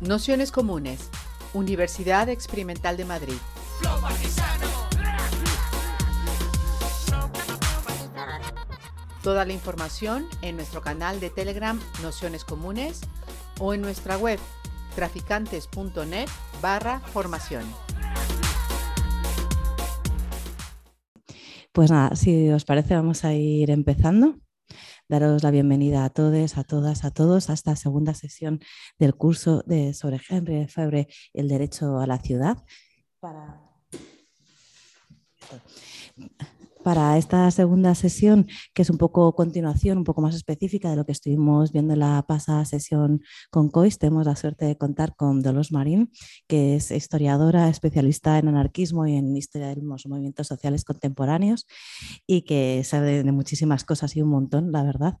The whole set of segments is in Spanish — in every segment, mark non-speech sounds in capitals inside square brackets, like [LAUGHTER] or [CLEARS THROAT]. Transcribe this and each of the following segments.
Nociones Comunes, Universidad Experimental de Madrid. Toda la información en nuestro canal de Telegram Nociones Comunes o en nuestra web traficantes.net barra formación. Pues nada, si os parece vamos a ir empezando daros la bienvenida a todos, a todas, a todos a esta segunda sesión del curso de, sobre Henry Febre, el derecho a la ciudad. Para para esta segunda sesión, que es un poco continuación, un poco más específica de lo que estuvimos viendo en la pasada sesión con COIS, tenemos la suerte de contar con Dolores Marín, que es historiadora, especialista en anarquismo y en historia de los movimientos sociales contemporáneos y que sabe de muchísimas cosas y un montón, la verdad.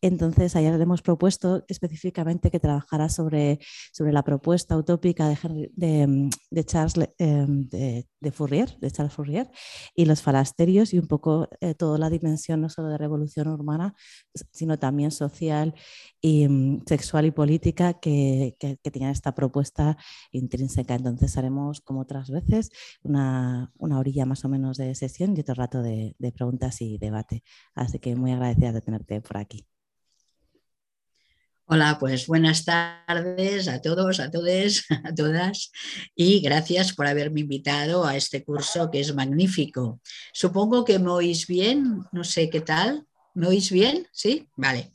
Entonces, ayer le hemos propuesto específicamente que trabajara sobre, sobre la propuesta utópica de, mm, Charles de, Fourier, de Charles Fourier y los falasterios y un poco eh, toda la dimensión no solo de revolución urbana, sino también social y mm, sexual y política que, que, esta propuesta intrínseca. Entonces haremos, como otras veces, una, una orilla más o menos de sesión y otro rato de, de preguntas y debate. Así que muy agradecida de tenerte por aquí. Hola, pues buenas tardes a todos, a todas, [LAUGHS] a todas y gracias por haberme invitado a este curso que es magnífico. Supongo que me oís bien, no sé qué tal. ¿Me oís bien? ¿Sí? Vale.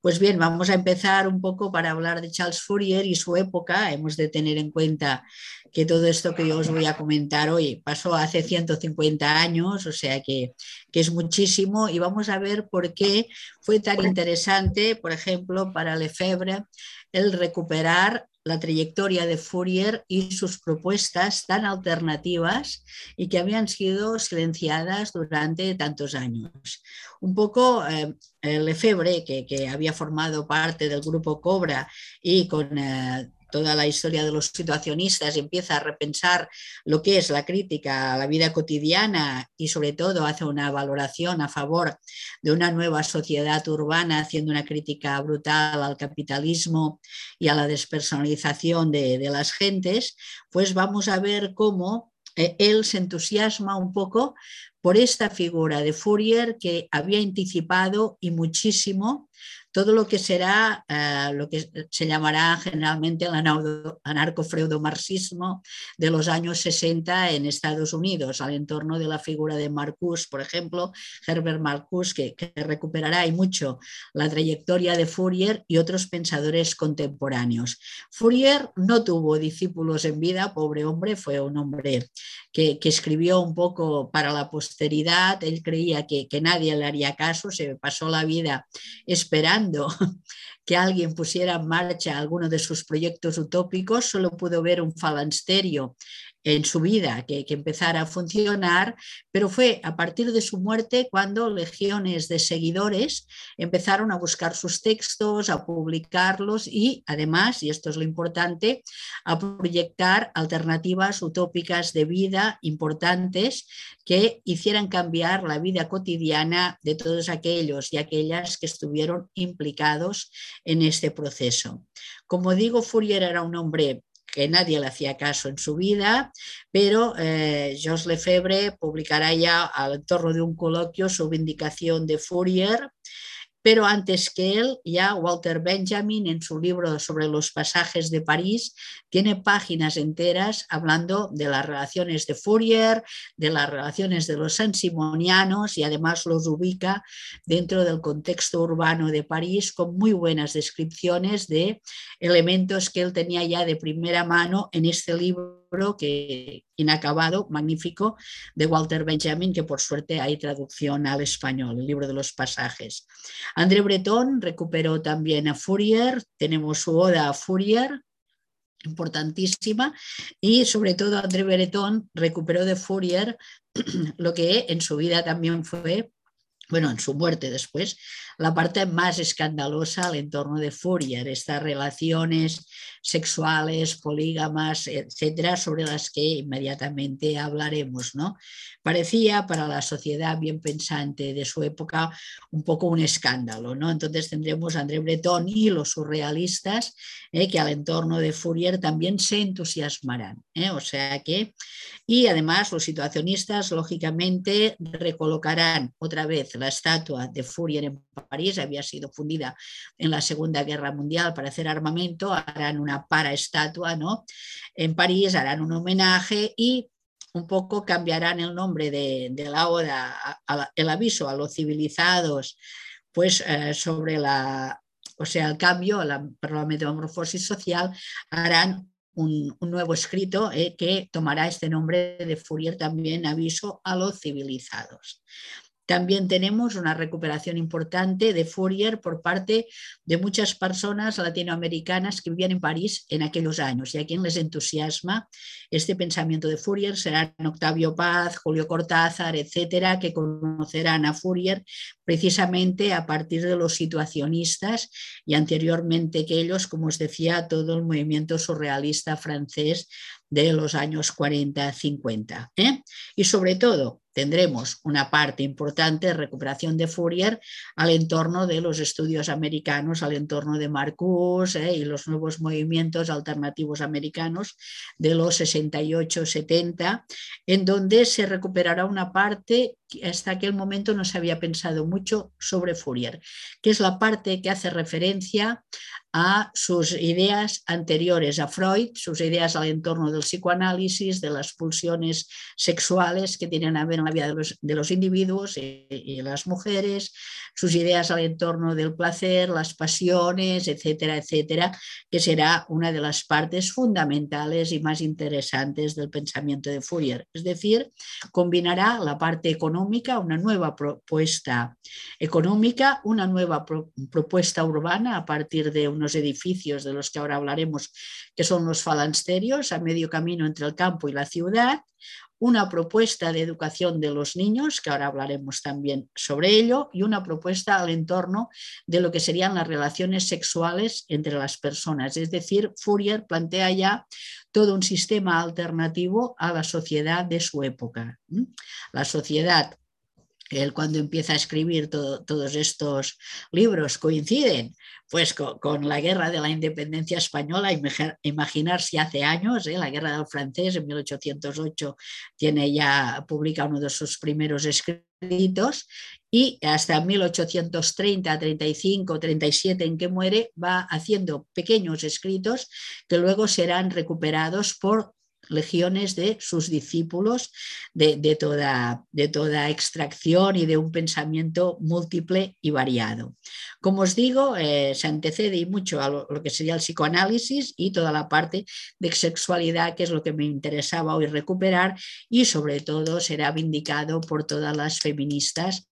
Pues bien, vamos a empezar un poco para hablar de Charles Fourier y su época. Hemos de tener en cuenta que todo esto que yo os voy a comentar hoy pasó hace 150 años, o sea que, es muchísimo, y vamos a ver por qué fue tan interesante, por ejemplo, para Lefebvre, el recuperar la trayectoria de Fourier y sus propuestas tan alternativas y que habían sido silenciadas durante tantos años. Un poco eh, Lefebvre, que, que, había formado parte del grupo Cobra y con eh, toda la historia de los situacionistas empieza a repensar lo que es la crítica a la vida cotidiana y sobre todo hace una valoración a favor de una nueva sociedad urbana, haciendo una crítica brutal al capitalismo y a la despersonalización de, de las gentes, pues vamos a ver cómo eh, él se entusiasma un poco por esta figura de Fourier que había anticipado y muchísimo todo lo que será eh, lo que se llamará generalmente el anarcofreudomarxismo de los años 60 en Estados Unidos, al entorno de la figura de Marcus, por ejemplo, Herbert Marcus, que, que recuperará y mucho la trayectoria de Fourier y otros pensadores contemporáneos. Fourier no tuvo discípulos en vida, pobre hombre, fue un hombre que, escribió un poco para la posteridad, él creía que, que nadie le haría caso, se pasó la vida esperando [LAUGHS] que alguien pusiera en marcha alguno de sus proyectos utópicos, solo pudo ver un falansterio en su vida que, empezara a funcionar, pero fue a partir de su muerte cuando legiones de seguidores empezaron a buscar sus textos, a publicarlos y además, y esto es lo importante, a proyectar alternativas utópicas de vida importantes que hicieran cambiar la vida cotidiana de todos aquellos y aquellas que estuvieron implicados en este proceso. Como digo, Fourier era un hombre que nadie le hacía caso en su vida, pero eh, Georges Lefebvre publicará ya al torno de un coloquio su vindicación de Fourier, pero antes que él, ya Walter Benjamin en su libro sobre los pasajes de París tiene páginas enteras hablando de las relaciones de Fourier, de las relaciones de los sansimonianos y además los ubica dentro del contexto urbano de París con muy buenas descripciones de elementos que él tenía ya de primera mano en este libro que inacabado, magnífico, de Walter Benjamin, que por suerte hay traducción al español, el libro de los pasajes. André Breton recuperó también a Fourier, tenemos su oda a Fourier, importantísima, y sobre todo André Breton recuperó de Fourier [CLEARS THROAT] lo que en su vida también fue bueno, en su muerte después, la parte más escandalosa al entorno de Fourier, estas relaciones sexuales, polígamas, etcétera, sobre las que inmediatamente hablaremos. ¿no? Parecía para la sociedad bien pensante de su época un poco un escándalo. ¿no? Entonces tendremos a André Breton y los surrealistas ¿eh? que al entorno de Fourier también se entusiasmarán. ¿eh? O sea que, y además los situacionistas, lógicamente, recolocarán otra vez la estatua de Fourier en París, había sido fundida en la Segunda Guerra Mundial para hacer armamento, harán una para estatua, ¿no? En París harán un homenaje y un poco cambiarán el nombre de, la oda, el aviso a los civilizados, pues eh, sobre la, o sea, el cambio, la, la metamorfosis social, harán un, nuevo escrito eh, que tomará este nombre de Fourier también, aviso a los civilizados. También tenemos una recuperación importante de Fourier por parte de muchas personas latinoamericanas que vivían en París en aquellos años y a quien les entusiasma este pensamiento de Fourier serán Octavio Paz, Julio Cortázar, etcétera, que conocerán a Fourier precisamente a partir de los situacionistas y anteriormente que ellos, como os decía, todo el movimiento surrealista francés de los años 40-50. ¿eh? Y sobre todo, tendremos una parte importante de recuperación de Fourier al entorno de los estudios americanos, al entorno de Marcus ¿eh? y los nuevos movimientos alternativos americanos de los 68-70, en donde se recuperará una parte que hasta aquel momento no se había pensado mucho sobre Fourier, que es la parte que hace referencia a sus ideas anteriores a Freud, sus ideas al entorno del psicoanálisis, de las pulsiones sexuales que tienen a ver en la vida de los, individuos y, las mujeres, sus ideas al entorno del placer, las pasiones, etcétera, etcétera, que será una de las partes fundamentales y más interesantes del pensamiento de Fourier. Es decir, combinará la parte económica, una nueva propuesta económica, una nueva propuesta urbana a partir de unos edificios de los que ahora hablaremos, que son los falansterios, a medio camino entre el campo y la ciudad, una propuesta de educación de los niños, que ahora hablaremos también sobre ello, y una propuesta al entorno de lo que serían las relaciones sexuales entre las personas. Es decir, Fourier plantea ya todo un sistema alternativo a la sociedad de su época. La sociedad él cuando empieza a escribir todos estos libros coinciden pues con, la guerra de la independencia española, imaginar si hace años, ¿eh? la guerra del francés en 1808 tiene ya, publica uno de sus primeros escritos y hasta 1830, 35, 37 en que muere va haciendo pequeños escritos que luego serán recuperados por legiones de sus discípulos de, toda, de toda extracción y de un pensamiento múltiple y variado. Como os digo, eh, se antecede mucho a lo, que sería el psicoanálisis y toda la parte de sexualidad, que es lo que me interesaba hoy recuperar, y sobre todo será vindicado por todas las feministas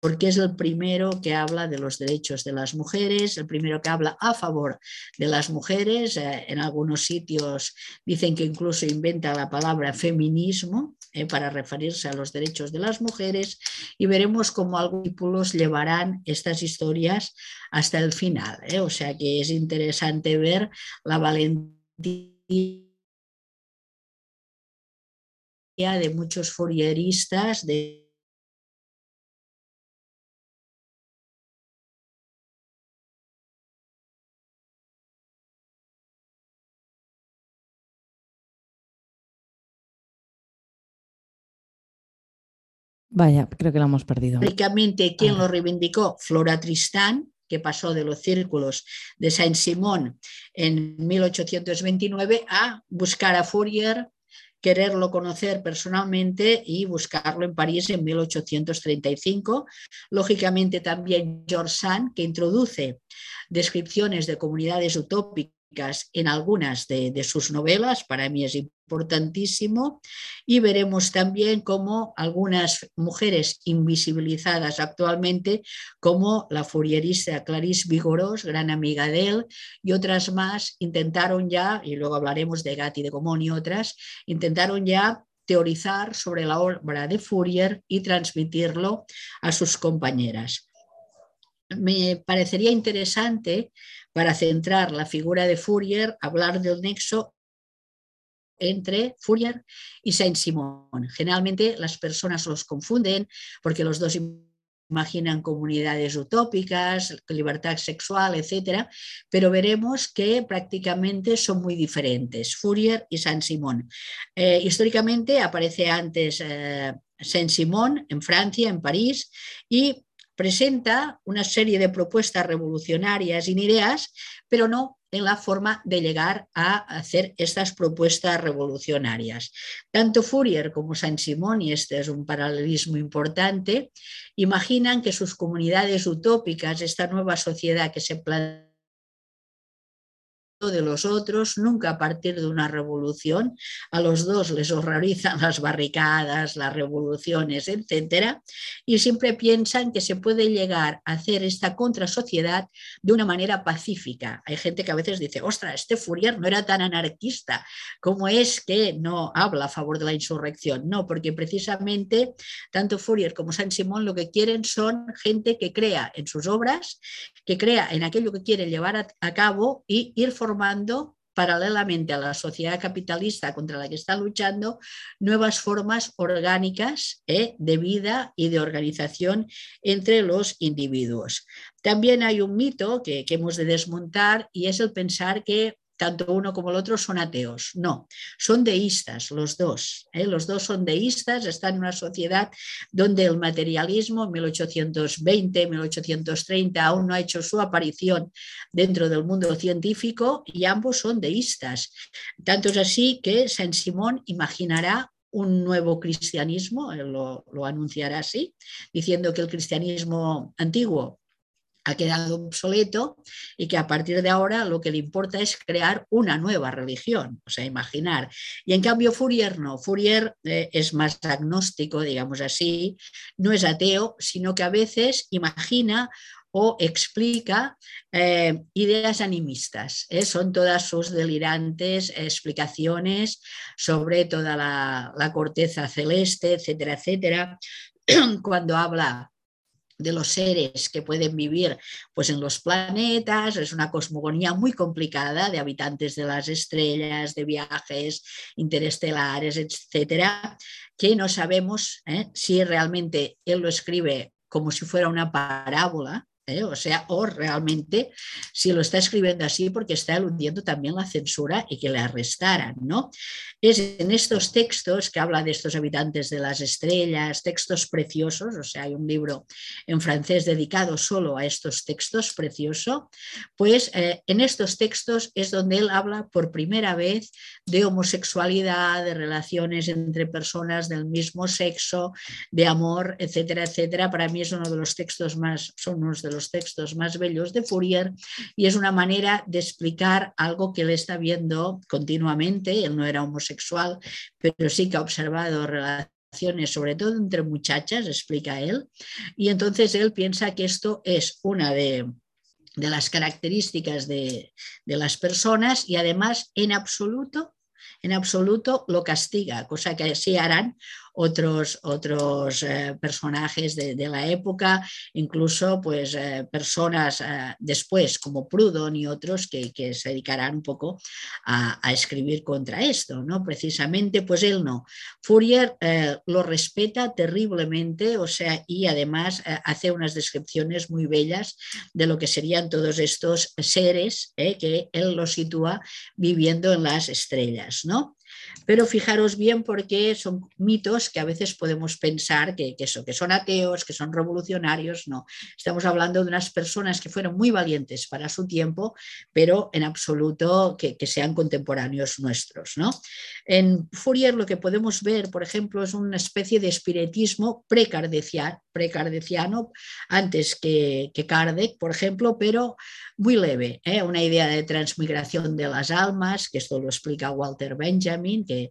porque es el primero que habla de los derechos de las mujeres, el primero que habla a favor de las mujeres. Eh, en algunos sitios dicen que incluso inventa la palabra feminismo eh, para referirse a los derechos de las mujeres y veremos cómo algunos llevarán estas historias hasta el final. Eh. O sea que es interesante ver la valentía de muchos fourieristas, de Vaya, creo que lo hemos perdido. Históricamente, ¿quién lo reivindicó? Flora Tristán, que pasó de los círculos de Saint-Simon en 1829 a buscar a Fourier, quererlo conocer personalmente y buscarlo en París en 1835. Lógicamente también George Sand, que introduce descripciones de comunidades utópicas en algunas de, sus novelas, para mí es importantísimo, y veremos también cómo algunas mujeres invisibilizadas actualmente, como la furierista Clarice Vigoros, gran amiga de él, y otras más, intentaron ya, y luego hablaremos de Gatti de Comón y otras, intentaron ya teorizar sobre la obra de Fourier y transmitirlo a sus compañeras. Me parecería interesante para centrar la figura de Fourier hablar del nexo entre Fourier y Saint-Simon. Generalmente las personas los confunden porque los dos imaginan comunidades utópicas, libertad sexual, etc. Pero veremos que prácticamente son muy diferentes, Fourier y Saint-Simon. Eh, históricamente aparece antes eh, Saint-Simon en Francia, en París, y presenta una serie de propuestas revolucionarias y ideas, pero no en la forma de llegar a hacer estas propuestas revolucionarias. Tanto Fourier como Saint-Simon, y este es un paralelismo importante, imaginan que sus comunidades utópicas, esta nueva sociedad que se plantea de los otros, nunca a partir de una revolución. A los dos les horrorizan las barricadas, las revoluciones, etcétera, y siempre piensan que se puede llegar a hacer esta contrasociedad de una manera pacífica. Hay gente que a veces dice, ostras, este Fourier no era tan anarquista, ¿cómo es que no habla a favor de la insurrección? No, porque precisamente tanto Fourier como Saint-Simon lo que quieren son gente que crea en sus obras, que crea en aquello que quiere llevar a, a cabo y ir formando formando paralelamente a la sociedad capitalista contra la que está luchando, nuevas formas orgánicas ¿eh? de vida y de organización entre los individuos. También hay un mito que, que hemos de desmontar y es el pensar que tanto uno como el otro son ateos. No, son deístas los dos. ¿eh? Los dos son deístas, están en una sociedad donde el materialismo 1820, 1830 aún no ha hecho su aparición dentro del mundo científico y ambos son deístas. Tanto es así que Saint Simón imaginará un nuevo cristianismo, lo, lo anunciará así, diciendo que el cristianismo antiguo ha quedado obsoleto y que a partir de ahora lo que le importa es crear una nueva religión, o sea, imaginar. Y en cambio Fourier no, Fourier eh, es más agnóstico, digamos así, no es ateo, sino que a veces imagina o explica eh, ideas animistas. ¿eh? Son todas sus delirantes explicaciones sobre toda la, la corteza celeste, etcétera, etcétera. [CLEARS THROAT] Cuando habla de los seres que pueden vivir pues, en los planetas, es una cosmogonía muy complicada de habitantes de las estrellas, de viajes interestelares, etcétera, que no sabemos ¿eh? si realmente él lo escribe como si fuera una parábola ¿eh? O sea, o realmente si lo está escribiendo así porque está eludiendo también la censura y que le arrestaran, ¿no? Es en estos textos que habla de estos habitantes de las estrellas, textos preciosos, o sea, hay un libro en francés dedicado solo a estos textos, precioso, pues eh, en estos textos es donde él habla por primera vez de homosexualidad, de relaciones entre personas del mismo sexo, de amor, etcétera, etcétera. Para mí es uno de los textos más, son unos de los textos más bellos de Fourier y es una manera de explicar algo que él está viendo continuamente. Él no era homosexual, pero sí que ha observado relaciones sobre todo entre muchachas, explica él, y entonces él piensa que esto es una de, las características de, de, las personas y además en absoluto, en absoluto lo castiga, cosa que sí harán otros, otros eh, personajes de, la época, incluso pues, eh, personas eh, después como Proudhon y otros que, se dedicarán un poco a, escribir contra esto. ¿no? Precisamente, pues él no. Fourier lo respeta terriblemente, o sea, y además hace unas descripciones muy bellas de lo que serían todos estos seres que él los sitúa viviendo en las estrellas. ¿no? Pero fijaros bien porque son mitos que a veces podemos pensar que, que, que son ateos, que son revolucionarios. No, estamos hablando de unas personas que fueron muy valientes para su tiempo, pero en absoluto que, sean contemporáneos nuestros. ¿no? En Fourier lo que podemos ver, por ejemplo, es una especie de espiritismo precardeciano, precardeciano antes que, que Kardec, por ejemplo, pero muy leve, ¿eh? una idea de transmigración de las almas, que esto lo explica Walter Benjamin, que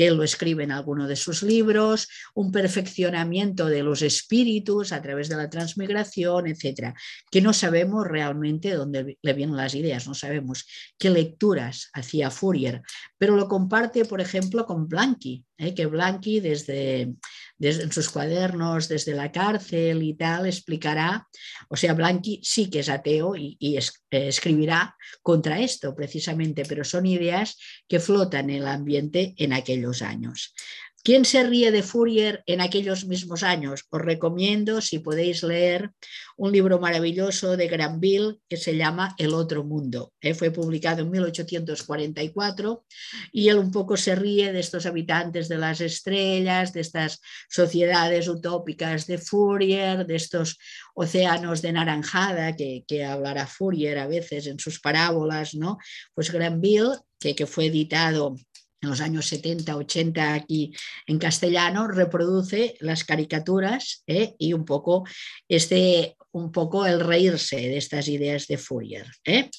que lo escribe en alguno de sus libros, un perfeccionamiento de los espíritus a través de la transmigración, etcétera, que no sabemos realmente dónde le vienen las ideas, no sabemos qué lecturas hacía Fourier, pero lo comparte, por ejemplo, con Blanqui, ¿eh? que Blanqui desde, desde, en sus cuadernos, desde la cárcel y tal, explicará, o sea, Blanqui sí que es ateo y, eh, escribirá contra esto precisamente, pero son ideas que flotan en el ambiente en aquellos años. ¿Quién se ríe de Fourier en aquellos mismos años? Os recomiendo, si podéis leer, un libro maravilloso de Granville que se llama El otro mundo. ¿eh? Fue publicado en 1844 y él un poco se ríe de estos habitantes de las estrellas, de estas sociedades utópicas de Fourier, de estos océanos de naranjada que, que hablará Fourier a veces en sus parábolas. ¿no? Pues Granville, que, que fue editado en los años 70, 80 aquí en castellano, reproduce las caricaturas ¿eh? y un poco, este, un poco el reírse de estas ideas de Fourier. ¿eh?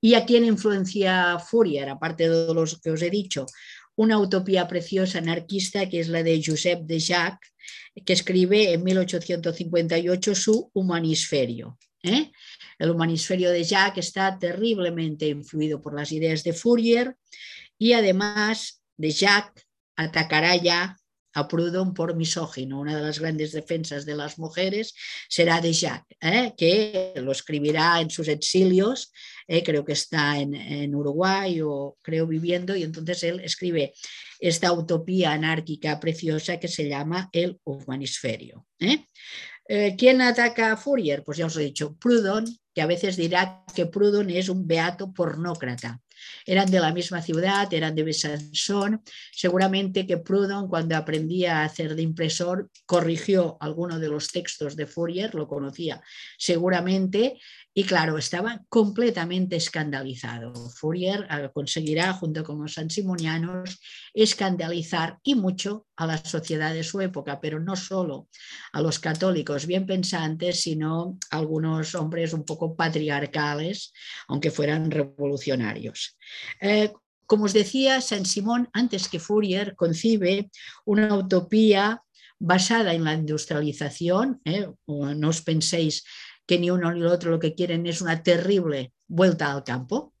¿Y a quién influencia Fourier? Aparte de los que os he dicho, una utopía preciosa anarquista que es la de Josep de Jacques, que escribe en 1858 su Humanisferio. ¿eh? El Humanisferio de Jacques está terriblemente influido por las ideas de Fourier y además de Jacques atacará ya a Proudhon por misógino. Una de las grandes defensas de las mujeres será de Jacques, ¿eh? que lo escribirá en sus exilios, ¿eh? creo que está en, Uruguay o creo viviendo, y entonces él escribe esta utopía anárquica preciosa que se llama el humanisferio. Eh, ¿Quién ataca a Fourier? Pues ya os he dicho, Proudhon, que a veces dirá que Proudhon es un beato pornócrata. Eran de la misma ciudad, eran de Besançon. Seguramente que Proudhon, cuando aprendía a hacer de impresor, corrigió alguno de los textos de Fourier, lo conocía seguramente, y claro, estaba completamente escandalizado. Fourier eh, conseguirá, junto con los sansimonianos, escandalizar y mucho a la sociedad de su época, pero no solo a los católicos bien pensantes, sino a algunos hombres un poco patriarcales, aunque fueran revolucionarios. Eh, como os decía, Saint-Simon, antes que Fourier, concibe una utopía basada en la industrialización. Eh, no os penséis que ni uno ni el otro lo que quieren es una terrible vuelta al campo.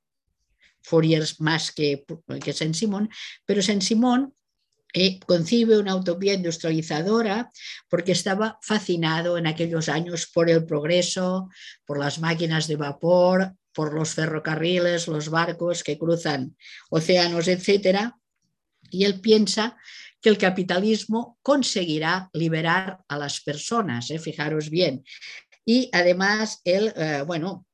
Fourier más que, que Saint-Simon, pero Saint-Simon eh, concibe una utopía industrializadora porque estaba fascinado en aquellos años por el progreso, por las máquinas de vapor, por los ferrocarriles, los barcos que cruzan océanos, etc. Y él piensa que el capitalismo conseguirá liberar a las personas. ¿eh? Fijaros bien, y además él, eh, bueno,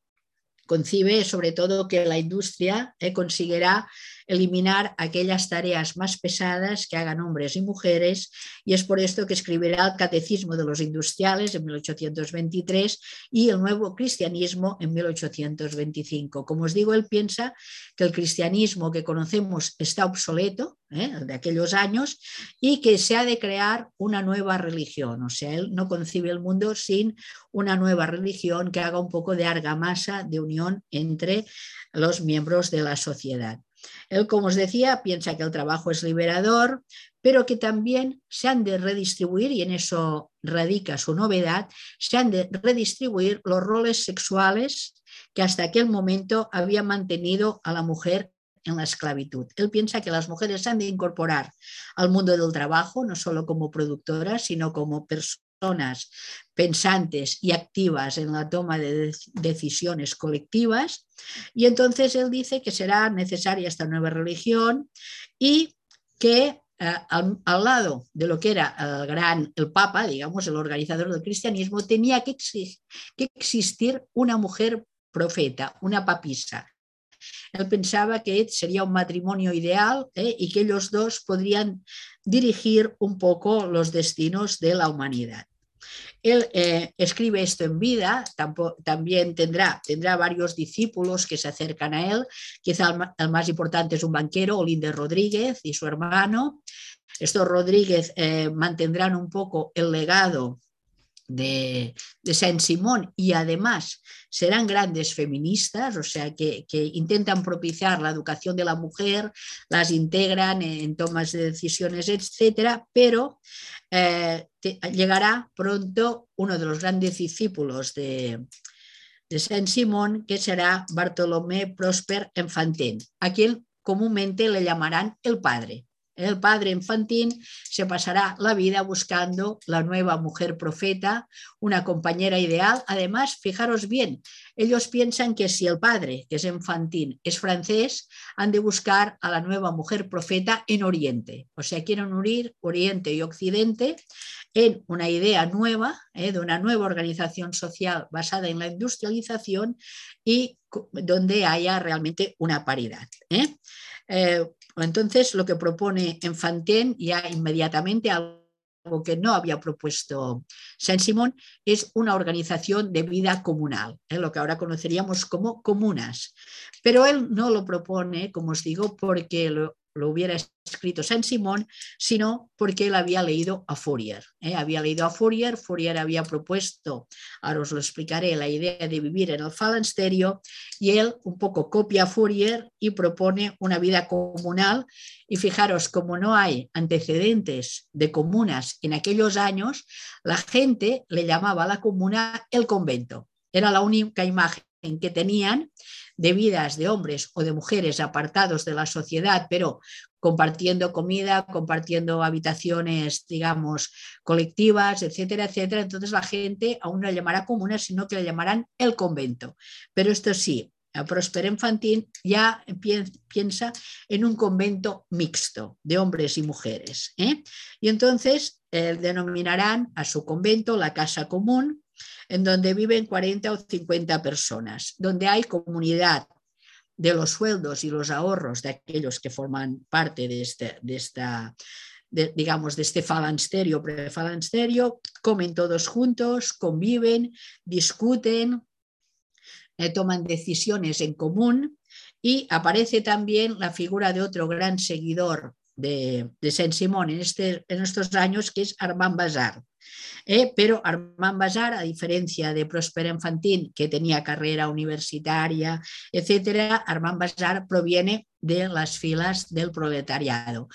concibe sobre todo que la industria eh, conseguirá eliminar aquellas tareas más pesadas que hagan hombres y mujeres y es por esto que escribirá el Catecismo de los Industriales en 1823 y el Nuevo Cristianismo en 1825. Como os digo, él piensa que el cristianismo que conocemos está obsoleto ¿eh? de aquellos años y que se ha de crear una nueva religión. O sea, él no concibe el mundo sin una nueva religión que haga un poco de argamasa de unión entre los miembros de la sociedad. Él, como os decía, piensa que el trabajo es liberador, pero que también se han de redistribuir, y en eso radica su novedad, se han de redistribuir los roles sexuales que hasta aquel momento habían mantenido a la mujer en la esclavitud. Él piensa que las mujeres han de incorporar al mundo del trabajo, no solo como productoras, sino como personas personas pensantes y activas en la toma de decisiones colectivas. Y entonces él dice que será necesaria esta nueva religión y que eh, al, lado de lo que era el gran, el Papa, digamos, el organizador del cristianismo, tenía que, que existir una mujer profeta, una papisa, él pensaba que sería un matrimonio ideal ¿eh? y que ellos dos podrían dirigir un poco los destinos de la humanidad. Él eh, escribe esto en vida, también tendrá, tendrá varios discípulos que se acercan a él, quizá el, más importante es un banquero, Olinde Rodríguez y su hermano. Estos Rodríguez eh, mantendrán un poco el legado de, Saint-Simon y además serán grandes feministas, o sea, que, intentan propiciar la educación de la mujer, las integran en, tomas de decisiones, etcétera, pero eh, llegará pronto uno de los grandes discípulos de, de Saint-Simon, que será Bartolomé Prosper Enfantin, a quien comúnmente le llamarán el padre. El padre infantín se pasará la vida buscando la nueva mujer profeta, una compañera ideal. Además, fijaros bien, ellos piensan que si el padre, que es infantín, es francés, han de buscar a la nueva mujer profeta en Oriente. O sea, quieren unir Oriente y Occidente en una idea nueva, eh, de una nueva organización social basada en la industrialización y donde haya realmente una paridad. ¿eh? Eh, entonces, lo que propone Enfantin ya inmediatamente, algo que no había propuesto Saint-Simon, es una organización de vida comunal, ¿eh? lo que ahora conoceríamos como comunas. Pero él no lo propone, como os digo, porque lo, lo hubiera escrito Saint Simón, sino porque él había leído a Fourier. ¿eh? Había leído a Fourier, Fourier había propuesto, ahora os lo explicaré, la idea de vivir en el falansterio y él un poco copia a Fourier y propone una vida comunal. Y fijaros, como no hay antecedentes de comunas en aquellos años, la gente le llamaba a la comuna el convento. Era la única imagen que tenían de vidas de hombres o de mujeres apartados de la sociedad, pero compartiendo comida, compartiendo habitaciones, digamos, colectivas, etcétera, etcétera. Entonces la gente aún no le llamará comuna, sino que le llamarán el convento. Pero esto sí, Prosper Infantín ya piensa en un convento mixto de hombres y mujeres. ¿eh? Y entonces eh, denominarán a su convento la casa común, en donde viven 40 o 50 personas, donde hay comunidad de los sueldos y los ahorros de aquellos que forman parte de, este, de esta, digamos, de este falansterio, prefalansterio, comen todos juntos, conviven, discuten, eh, toman decisiones en común y aparece también la figura de otro gran seguidor de, de Saint-Simon en, este, en estos años, que es Armand Bazar. Eh, pero Armand Bazar, a diferencia de Prosper Enfantin, que tenía carrera universitaria, etcétera, Armand Bazar proviene de las filas del proletariado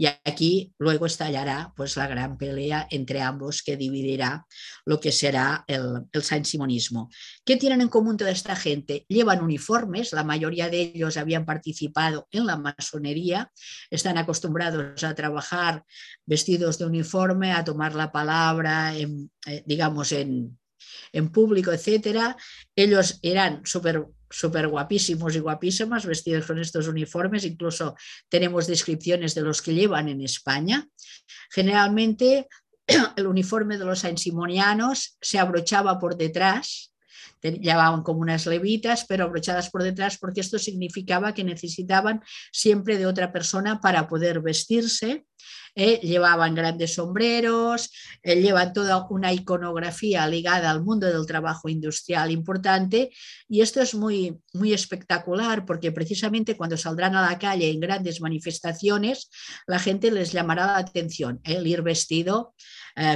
y aquí luego estallará pues, la gran pelea entre ambos que dividirá lo que será el, el Saint-Simonismo. ¿Qué tienen en común toda esta gente? Llevan uniformes, la mayoría de ellos habían participado en la masonería, están acostumbrados a trabajar vestidos de uniforme, a tomar la palabra, en, eh, digamos, en, en público, etcétera. Ellos eran súper súper guapísimos y guapísimas vestidos con estos uniformes, incluso tenemos descripciones de los que llevan en España. Generalmente [CLEARS THROAT] el uniforme de los ensimonianos se abrochaba por detrás, llevaban como unas levitas, pero abrochadas por detrás porque esto significaba que necesitaban siempre de otra persona para poder vestirse ¿eh? llevaban grandes sombreros, eh, llevan toda una iconografía ligada al mundo del trabajo industrial importante y esto es muy, muy espectacular porque precisamente cuando saldrán a la calle en grandes manifestaciones, la gente les llamará la atención el ir vestido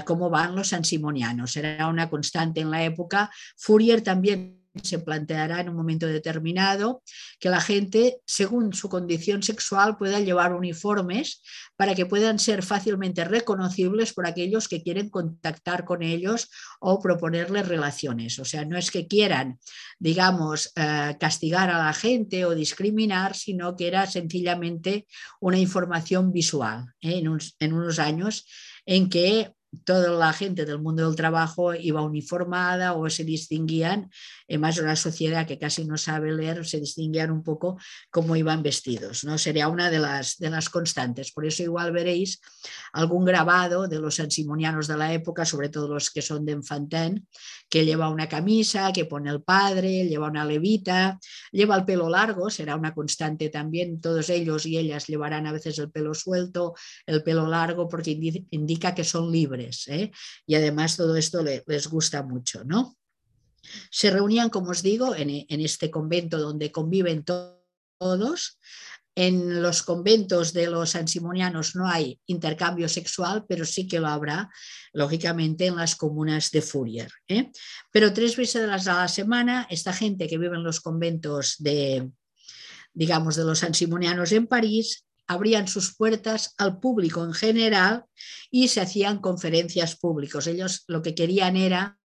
como van los ansimonianos. Será una constante en la época. Fourier también se planteará en un momento determinado que la gente, según su condición sexual, pueda llevar uniformes para que puedan ser fácilmente reconocibles por aquellos que quieren contactar con ellos o proponerles relaciones. O sea, no es que quieran, digamos, eh, castigar a la gente o discriminar, sino que era sencillamente una información visual ¿eh? en unos años en que toda la gente del mundo del trabajo iba uniformada o se distinguían, en más una sociedad que casi no sabe leer, se distinguían un poco cómo iban vestidos. ¿no? Sería una de las, de las constantes. Por eso igual veréis algún grabado de los ansimonianos de la época, sobre todo los que son de Enfantin, que lleva una camisa, que pone el padre, lleva una levita, lleva el pelo largo, será una constante también. Todos ellos y ellas llevarán a veces el pelo suelto, el pelo largo, porque indica que son libres ¿eh? Y además todo esto les gusta mucho, ¿no? Se reunían, como os digo, en, este convento donde conviven todos En los conventos de los sansimonianos no hay intercambio sexual, pero sí que lo habrá, lógicamente, en las comunas de Fourier. ¿eh? Pero tres veces a la semana, esta gente que vive en los conventos de, digamos, de los sansimonianos en París, abrían sus puertas al público en general y se hacían conferencias públicas. Ellos lo que querían era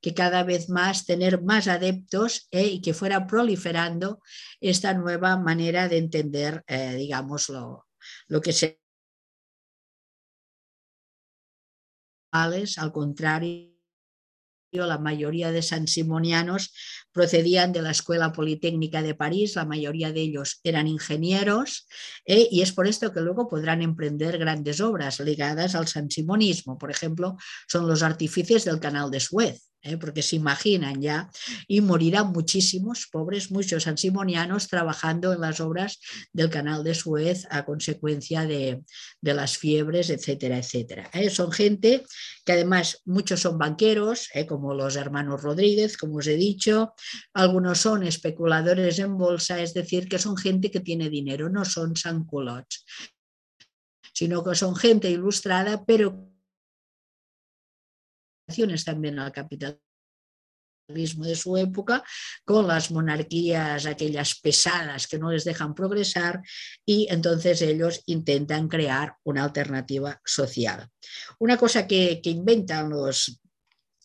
que cada vez más tener más adeptos ¿eh? y que fuera proliferando esta nueva manera de entender, eh, digamos, lo, lo que se... Al contrario, la mayoría de sansimonianos procedían de la Escuela Politécnica de París, la mayoría de ellos eran ingenieros ¿eh? y es por esto que luego podrán emprender grandes obras ligadas al sansimonismo. Por ejemplo, son los artífices del canal de Suez. ¿Eh? porque se imaginan ya, y morirán muchísimos pobres, muchos ansimonianos trabajando en las obras del canal de Suez a consecuencia de, las fiebres, etcétera, etcétera. ¿eh? Son gente que además muchos son banqueros, ¿eh? como los hermanos Rodríguez, como os he dicho, algunos son especuladores en bolsa, es decir, que son gente que tiene dinero, no son sanculots, sino que son gente ilustrada, pero también al capitalismo de su época, con las monarquías aquellas pesadas que no les dejan progresar y entonces ellos intentan crear una alternativa social. Una cosa que, que inventan los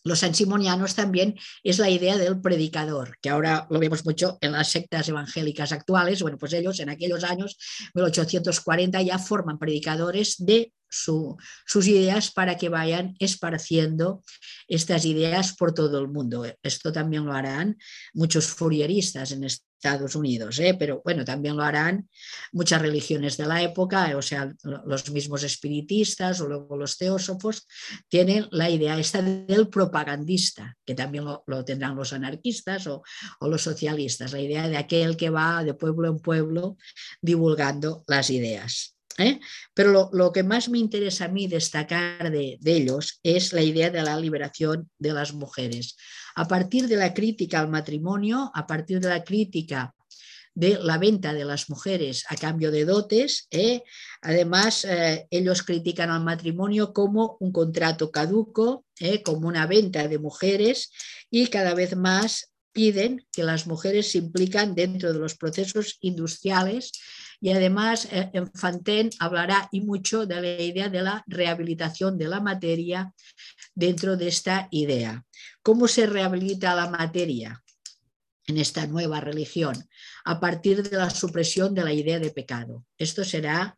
los ansimonianos también es la idea del predicador, que ahora lo vemos mucho en las sectas evangélicas actuales. Bueno, pues ellos en aquellos años, 1840, ya forman predicadores de sus ideas para que vayan esparciendo estas ideas por todo el mundo. Esto también lo harán muchos furieristas en Estados Unidos, ¿eh? pero bueno, también lo harán muchas religiones de la época, o sea, los mismos espiritistas o luego los teósofos tienen la idea esta del propagandista, que también lo, tendrán los anarquistas o los socialistas, la idea de aquel que va de pueblo en pueblo divulgando las ideas. ¿Eh? Pero lo, que más me interesa a mí destacar de, ellos es la idea de la liberación de las mujeres. A partir de la crítica al matrimonio, a partir de la crítica de la venta de las mujeres a cambio de dotes. ¿eh? Además, eh, ellos critican al matrimonio como un contrato caduco, como una venta de mujeres y cada vez más piden que las mujeres se implican dentro de los procesos industriales y además eh, en Fanten hablará y mucho de la idea de la rehabilitación de la materia dentro de esta idea. ¿Cómo se rehabilita la materia? en esta nueva religión, a partir de la supresión de la idea de pecado. Esto será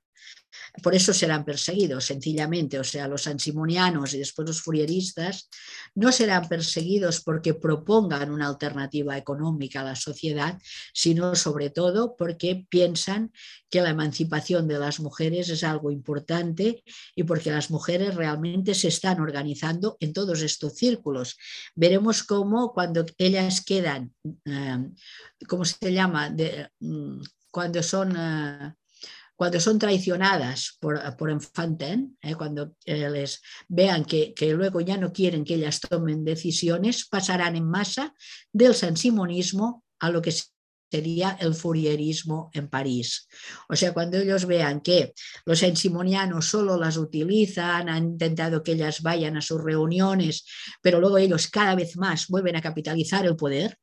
por eso serán perseguidos, sencillamente. O sea, los ansimonianos y después los furieristas no serán perseguidos porque propongan una alternativa económica a la sociedad, sino sobre todo porque piensan que la emancipación de las mujeres es algo importante y porque las mujeres realmente se están organizando en todos estos círculos. Veremos cómo cuando ellas quedan, eh, ¿cómo se llama? Mm, cuando son... Cuando son traicionadas por, por Enfanten, ¿eh? cuando eh, les vean que, luego ya no quieren que ellas tomen decisiones, pasarán en masa del sansimonismo a lo que sería el furierismo en París. O sea, cuando ellos vean que los sansimonianos solo las utilizan, han intentado que ellas vayan a sus reuniones, pero luego ellos cada vez más vuelven a capitalizar el poder,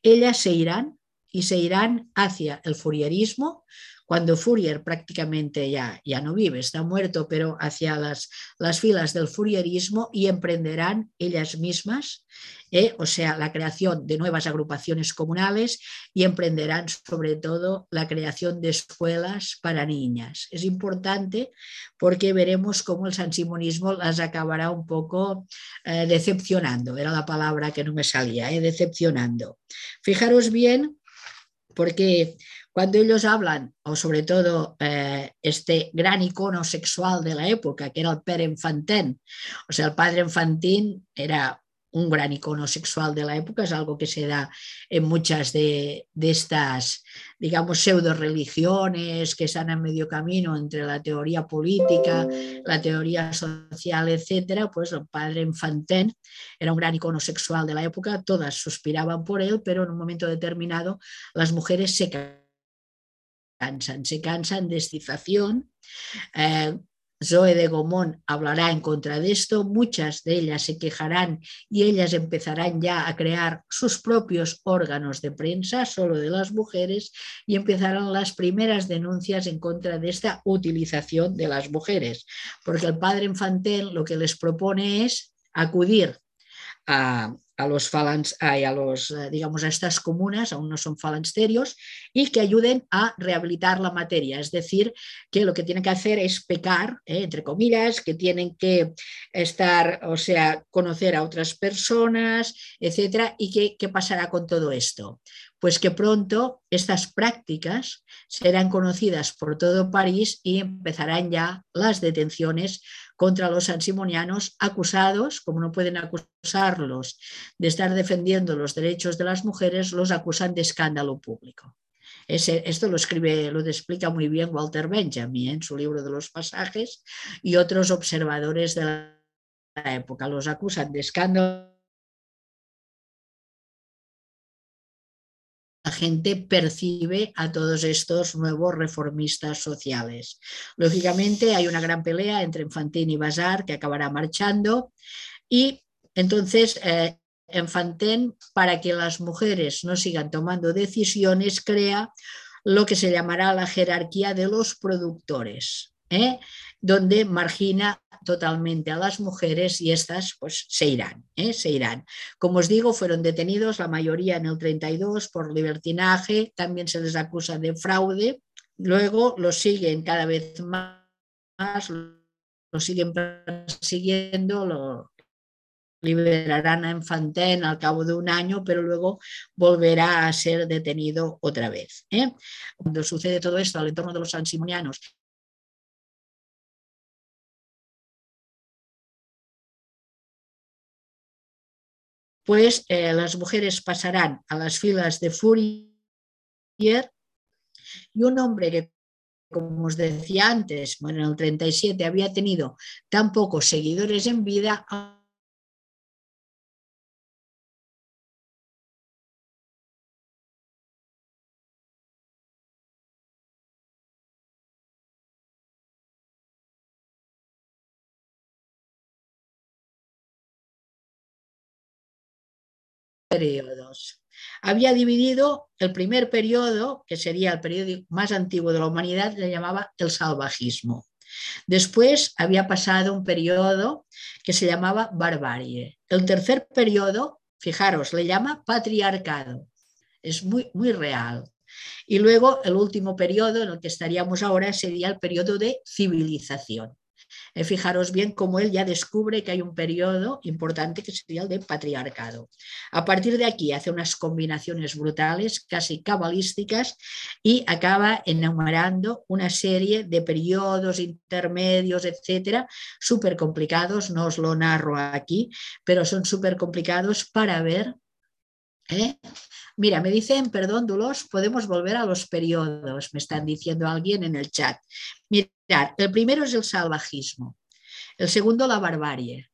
ellas se irán y se irán hacia el furierismo, cuando Fourier prácticamente ya, ya no vive, está muerto, pero hacia las, las filas del Fourierismo y emprenderán ellas mismas, eh, o sea, la creación de nuevas agrupaciones comunales y emprenderán sobre todo la creación de escuelas para niñas. Es importante porque veremos cómo el sansimonismo las acabará un poco eh, decepcionando, era la palabra que no me salía, eh, decepcionando. Fijaros bien porque cuando ellos hablan, o sobre todo eh, este gran icono sexual de la época, que era el Père Enfantin, o sea, el padre Enfantin era un gran icono sexual de la época, es algo que se da en muchas de, estas, digamos, pseudo religiones que están a medio camino entre la teoría política, la teoría social, etcétera, pues el padre Enfantin era un gran icono sexual de la época, todas suspiraban por él, pero en un momento determinado las mujeres se cansan, se cansan de excitación. Eh, Zoe de Gomón hablará en contra de esto, muchas de ellas se quejarán y ellas empezarán ya a crear sus propios órganos de prensa, solo de las mujeres, y empezarán las primeras denuncias en contra de esta utilización de las mujeres, porque el padre Infantel lo que les propone es acudir a, a los falans, a, los, eh, digamos, a estas comunas, aún no son falansterios, y que ayuden a rehabilitar la materia. Es decir, que lo que tienen que hacer es pecar, eh, entre comillas, que tienen que estar, o sea, conocer a otras personas, etcétera, y qué, qué pasará con todo esto. Pues que pronto estas prácticas serán conocidas por todo París y empezarán ya las detenciones contra los ansimonianos acusados, como no pueden acusarlos de estar defendiendo los derechos de las mujeres, los acusan de escándalo público. esto lo escribe, lo explica muy bien Walter Benjamin en su libro de los pasajes y otros observadores de la época. Los acusan de escándalo gente percibe a todos estos nuevos reformistas sociales. Lógicamente hay una gran pelea entre Enfantin y Bazar que acabará marchando y entonces eh, para que las mujeres no sigan tomando decisiones, crea lo que se llamará la jerarquía de los productores. ¿Eh? donde margina totalmente a las mujeres y estas pues se irán, ¿eh? se irán. Como os digo, fueron detenidos la mayoría en el 32 por libertinaje, también se les acusa de fraude, luego los siguen cada vez más, lo siguen persiguiendo, lo liberarán a Enfantin al cabo de un año, pero luego volverá a ser detenido otra vez. ¿eh? Cuando sucede todo esto al entorno de los ansimonianos pues eh, las mujeres pasarán a las filas de Fourier y un hombre que, como os decía antes, bueno, en el 37 había tenido tan pocos seguidores en vida, Había dividido el primer periodo, que sería el periodo más antiguo de la humanidad, le llamaba el salvajismo. Después había pasado un periodo que se llamaba barbarie. El tercer periodo, fijaros, le llama patriarcado. Es muy, muy real. Y luego el último periodo en el que estaríamos ahora sería el periodo de civilización. Eh, fijaros bien cómo él ya descubre que hay un periodo importante que sería el de patriarcado. A partir de aquí hace unas combinaciones brutales, casi cabalísticas, y acaba enumerando una serie de periodos intermedios, etcétera, súper complicados. No os lo narro aquí, pero son súper complicados para ver ¿Eh? Mira, me dicen, perdón, Dulos, podemos volver a los periodos, me están diciendo alguien en el chat. El primero es el salvajismo, el segundo la barbarie,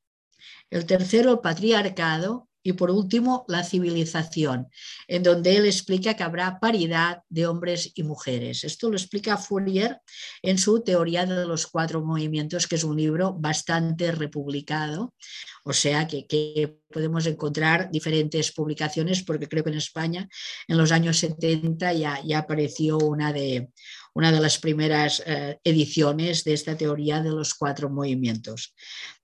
el tercero el patriarcado y por último, la civilización, en donde él explica que habrá paridad de hombres y mujeres. Esto lo explica Fourier en su Teoría de los Cuatro Movimientos, que es un libro bastante republicado, o sea que, podemos encontrar diferentes publicaciones, porque creo que en España en los años 70 ya, ya apareció una de, una de las primeras eh, ediciones de esta teoría de los cuatro movimientos.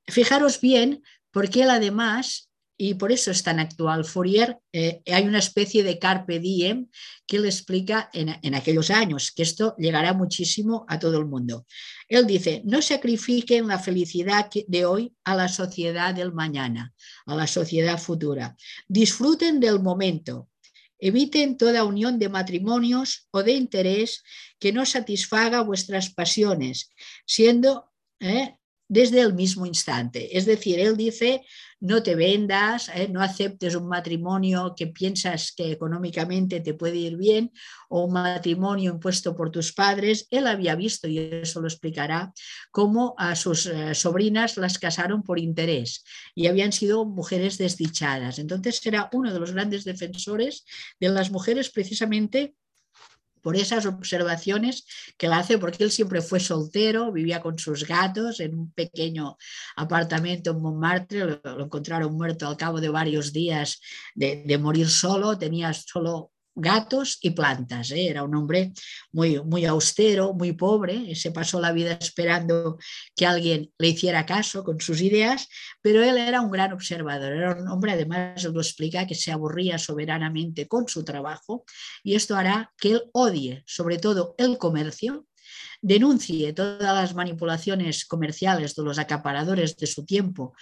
Fijaros bien, porque él además y por eso es tan actual. Fourier, eh, hay una especie de carpe diem que le explica en, aquellos años, que esto llegará muchísimo a todo el mundo. Él dice, no sacrifiquen la felicidad de hoy a la sociedad del mañana, a la sociedad futura. Disfruten del momento. Eviten toda unión de matrimonios o de interés que no satisfaga vuestras pasiones, siendo eh, desde el mismo instante. Es decir, él dice, no te vendas, ¿eh? no aceptes un matrimonio que piensas que económicamente te puede ir bien o un matrimonio impuesto por tus padres. Él había visto, y eso lo explicará, cómo a sus eh, sobrinas las casaron por interés y habían sido mujeres desdichadas. Entonces era uno de los grandes defensores de las mujeres precisamente por esas observaciones que él hace, porque él siempre fue soltero, vivía con sus gatos en un pequeño apartamento en Montmartre, lo, encontraron muerto al cabo de varios días de morir solo, tenía solo gatos y plantas. ¿eh? Era un hombre muy, muy austero, muy pobre, se pasó la vida esperando que alguien le hiciera caso con sus ideas, pero él era un gran observador, era un hombre, además lo explica, que se aburría soberanamente con su trabajo y esto hará que él odie sobre todo el comercio, denuncie todas las manipulaciones comerciales de los acaparadores de su tiempo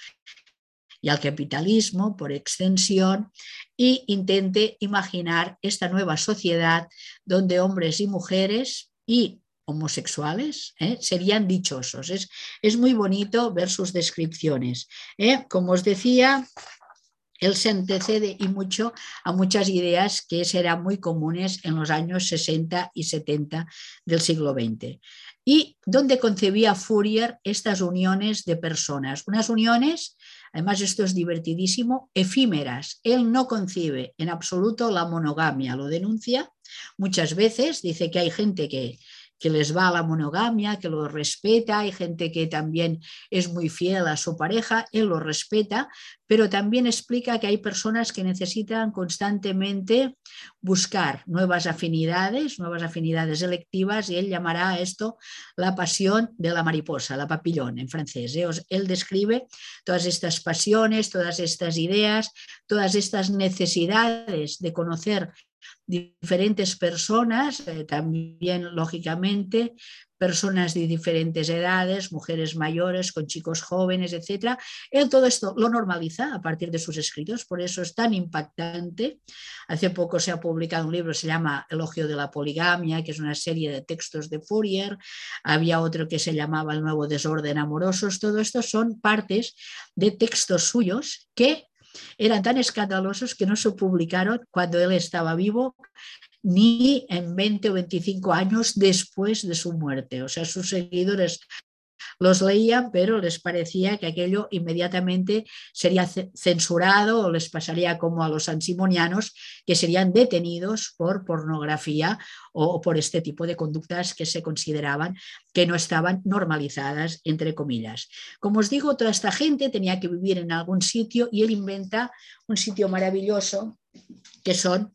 y al capitalismo por extensión y intente imaginar esta nueva sociedad donde hombres y mujeres y homosexuales ¿eh? serían dichosos. Es, es, muy bonito ver sus descripciones. ¿eh? Como os decía, él se antecede y mucho a muchas ideas que serán muy comunes en los años 60 y 70 del siglo XX. Y donde concebía Fourier estas uniones de personas, unas uniones además esto es divertidísimo, efímeras. Él no concibe en absoluto la monogamia, lo denuncia muchas veces, dice que hay gente que, que les va a la monogamia, que lo respeta, hay gente que también es muy fiel a su pareja, él lo respeta, pero también explica que hay personas que necesitan constantemente buscar nuevas afinidades, nuevas afinidades electivas, y él llamará a esto la pasión de la mariposa, la papillón en francés. ¿eh? Él describe todas estas pasiones, todas estas ideas, todas estas necesidades de conocer diferentes personas, eh, también lógicamente personas de diferentes edades, mujeres mayores, con chicos jóvenes, etc. Él todo esto lo normaliza a partir de sus escritos, por eso es tan impactante. Hace poco se ha publicado un libro, se llama Elogio de la Poligamia, que es una serie de textos de Fourier. Había otro que se llamaba El Nuevo Desorden Amorosos. Todo esto son partes de textos suyos que eran tan escandalosos que no se publicaron cuando él estaba vivo ni en 20 o 25 años después de su muerte. O sea, sus seguidores los leían, pero les parecía que aquello inmediatamente sería censurado o les pasaría como a los ansimonianos, que serían detenidos por pornografía o por este tipo de conductas que se consideraban que no estaban normalizadas, entre comillas. Como os digo, toda esta gente tenía que vivir en algún sitio y él inventa un sitio maravilloso que son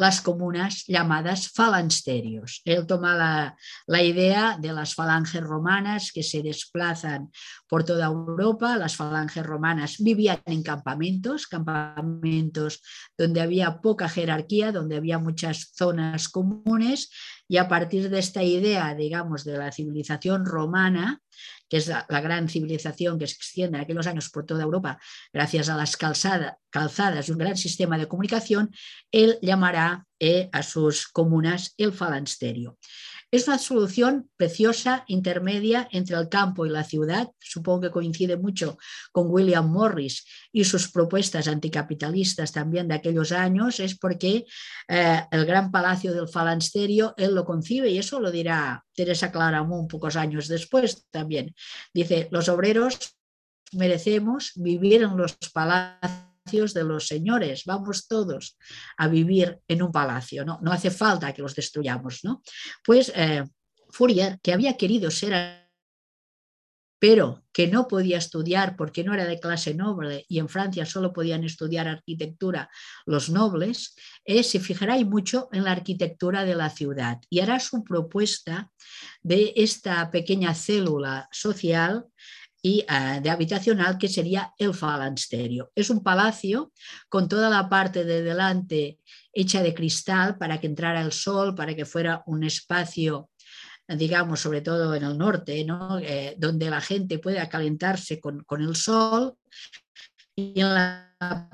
las comunas llamadas falansterios. Él toma la, la, idea de las falanges romanas que se desplazan por toda Europa. Las falanges romanas vivían en campamentos, campamentos donde había poca jerarquía, donde había muchas zonas comunes y a partir de esta idea, digamos, de la civilización romana, que es la, gran civilización que se extiende en aquellos años por toda Europa, gracias a las calzadas y un gran sistema de comunicación, él llamará eh, a sus comunas el falansterio. Es una solución preciosa, intermedia entre el campo y la ciudad. Supongo que coincide mucho con William Morris y sus propuestas anticapitalistas también de aquellos años. Es porque eh, el gran palacio del Falansterio él lo concibe y eso lo dirá Teresa Claramunt pocos años después también. Dice, los obreros merecemos vivir en los palacios de los señores, vamos todos a vivir en un palacio, no, no hace falta que los destruyamos. ¿no? Pues eh, Fourier, que había querido ser pero que no podía estudiar porque no era de clase noble y en Francia solo podían estudiar arquitectura los nobles, eh, se fijará mucho en la arquitectura de la ciudad y hará su propuesta de esta pequeña célula social y uh, de habitacional que sería el falansterio. Es un palacio con toda la parte de delante hecha de cristal para que entrara el sol, para que fuera un espacio digamos, sobre todo en el norte, ¿no? eh, donde la gente pueda calentarse con, con el sol y en la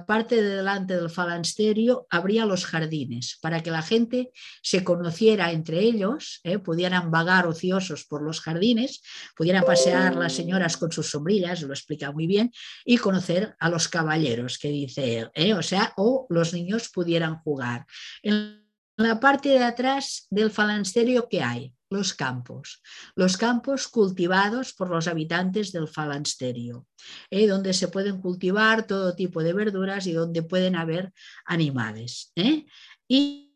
parte de delante del falansterio habría los jardines para que la gente se conociera entre ellos, ¿eh? pudieran vagar ociosos por los jardines, pudieran pasear las señoras con sus sombrillas, lo explica muy bien, y conocer a los caballeros, que dice él, ¿eh? o sea, o los niños pudieran jugar. En la parte de atrás del falansterio, ¿qué hay? Los campos, los campos cultivados por los habitantes del falansterio, ¿eh? donde se pueden cultivar todo tipo de verduras y donde pueden haber animales. ¿eh? Y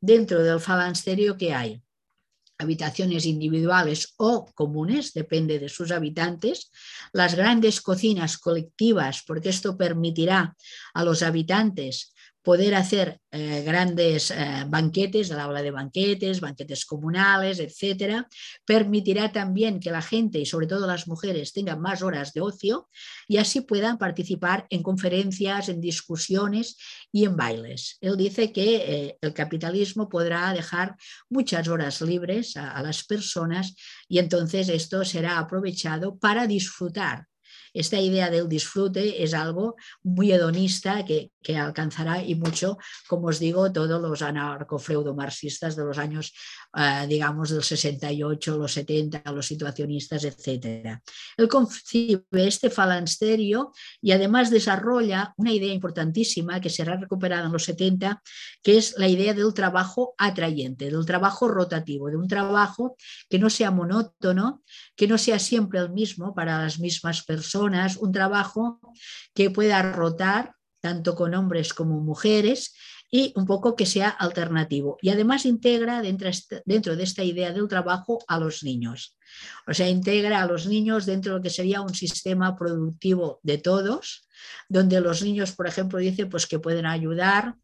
dentro del falansterio, ¿qué hay? habitaciones individuales o comunes, depende de sus habitantes, las grandes cocinas colectivas, porque esto permitirá a los habitantes poder hacer eh, grandes eh, banquetes, la habla de banquetes, banquetes comunales, etcétera, permitirá también que la gente y sobre todo las mujeres tengan más horas de ocio y así puedan participar en conferencias, en discusiones y en bailes. Él dice que eh, el capitalismo podrá dejar muchas horas libres a las personas y entonces esto será aprovechado para disfrutar esta idea del disfrute es algo muy hedonista que, alcanzará y mucho, como os digo, todos los anarcofreudomarxistas de los años, eh, digamos, del 68, los 70, los situacionistas, etc. Él concibe este falansterio y además desarrolla una idea importantísima que será recuperada en los 70, que es la idea del trabajo atrayente, del trabajo rotativo, de un trabajo que no sea monótono, que no sea siempre el mismo para las mismas personas, un trabajo que pueda rotar tanto con hombres como mujeres y un poco que sea alternativo. Y además integra dentro, de esta idea del trabajo a los niños. O sea, integra a los niños dentro de lo que sería un sistema productivo de todos, donde los niños, por ejemplo, dice pues que pueden ayudar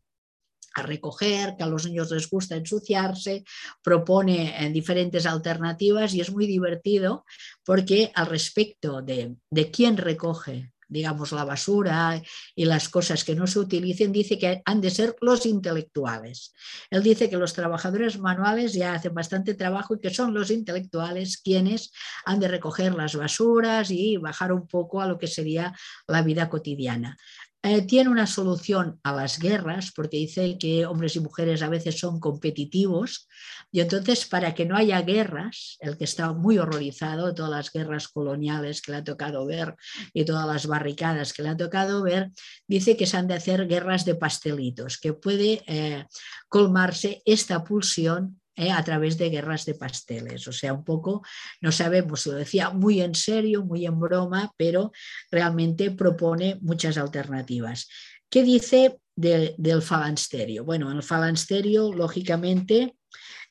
a recoger, que a los niños les gusta ensuciarse, propone en diferentes alternativas y es muy divertido porque al respecto de, de quién recoge digamos, la basura y las cosas que no se utilicen, dice que han de ser los intelectuales. Él dice que los trabajadores manuales ya hacen bastante trabajo y que son los intelectuales quienes han de recoger las basuras y bajar un poco a lo que sería la vida cotidiana. Eh, tiene una solución a las guerras, porque dice que hombres y mujeres a veces son competitivos, y entonces para que no haya guerras, el que está muy horrorizado de todas las guerras coloniales que le ha tocado ver y todas las barricadas que le ha tocado ver, dice que se han de hacer guerras de pastelitos, que puede eh, colmarse esta pulsión ¿eh? a través de guerras de pasteles. O sea, un poco, no sabemos, lo decía muy en serio, muy en broma, pero realmente propone muchas alternativas. ¿Qué dice del falansterio? Bueno, en el falansterio, lógicamente,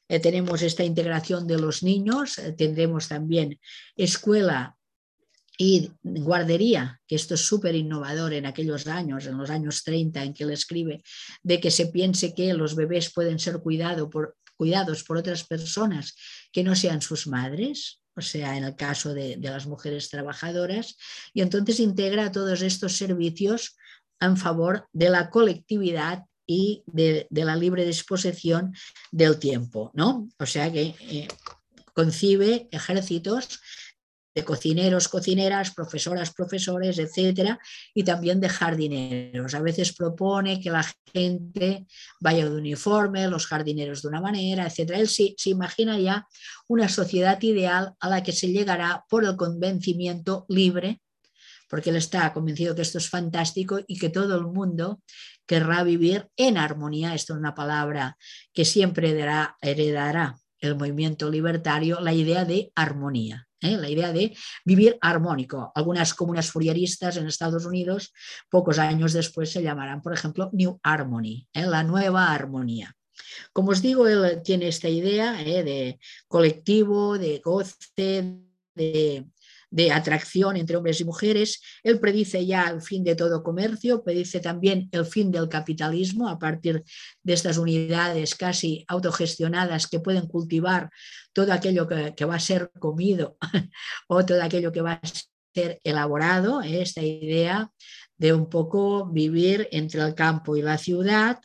eh, tenemos esta integración de los niños, eh, tendremos también escuela y guardería, que esto es súper innovador en aquellos años, en los años 30 en que él escribe, de que se piense que los bebés pueden ser cuidados por, cuidados por otras personas que no sean sus madres, o sea, en el caso de, las mujeres trabajadoras, y entonces integra todos estos servicios en favor de la colectividad y de, la libre disposición del tiempo, ¿no? O sea que eh, concibe ejércitos de cocineros, cocineras, profesoras, profesores, etcétera, y también de jardineros. A veces propone que la gente vaya de uniforme, los jardineros de una manera, etcétera. Él se imagina ya una sociedad ideal a la que se llegará por el convencimiento libre, porque él está convencido que esto es fantástico y que todo el mundo querrá vivir en armonía. Esto es una palabra que siempre heredará el movimiento libertario, la idea de armonía. ¿Eh? la idea de vivir armónico. Algunas comunas furieristas en Estados Unidos, pocos años después, se llamarán, por ejemplo, New Harmony, ¿eh? la nueva armonía. Como os digo, él tiene esta idea ¿eh? de colectivo, de goce, de, de atracción entre hombres y mujeres. Él predice ya el fin de todo comercio, predice también el fin del capitalismo a partir de estas unidades casi autogestionadas que pueden cultivar todo aquello que, va a ser comido [LAUGHS] o todo aquello que va a ser elaborado, ¿eh? esta idea de un poco vivir entre el campo y la ciudad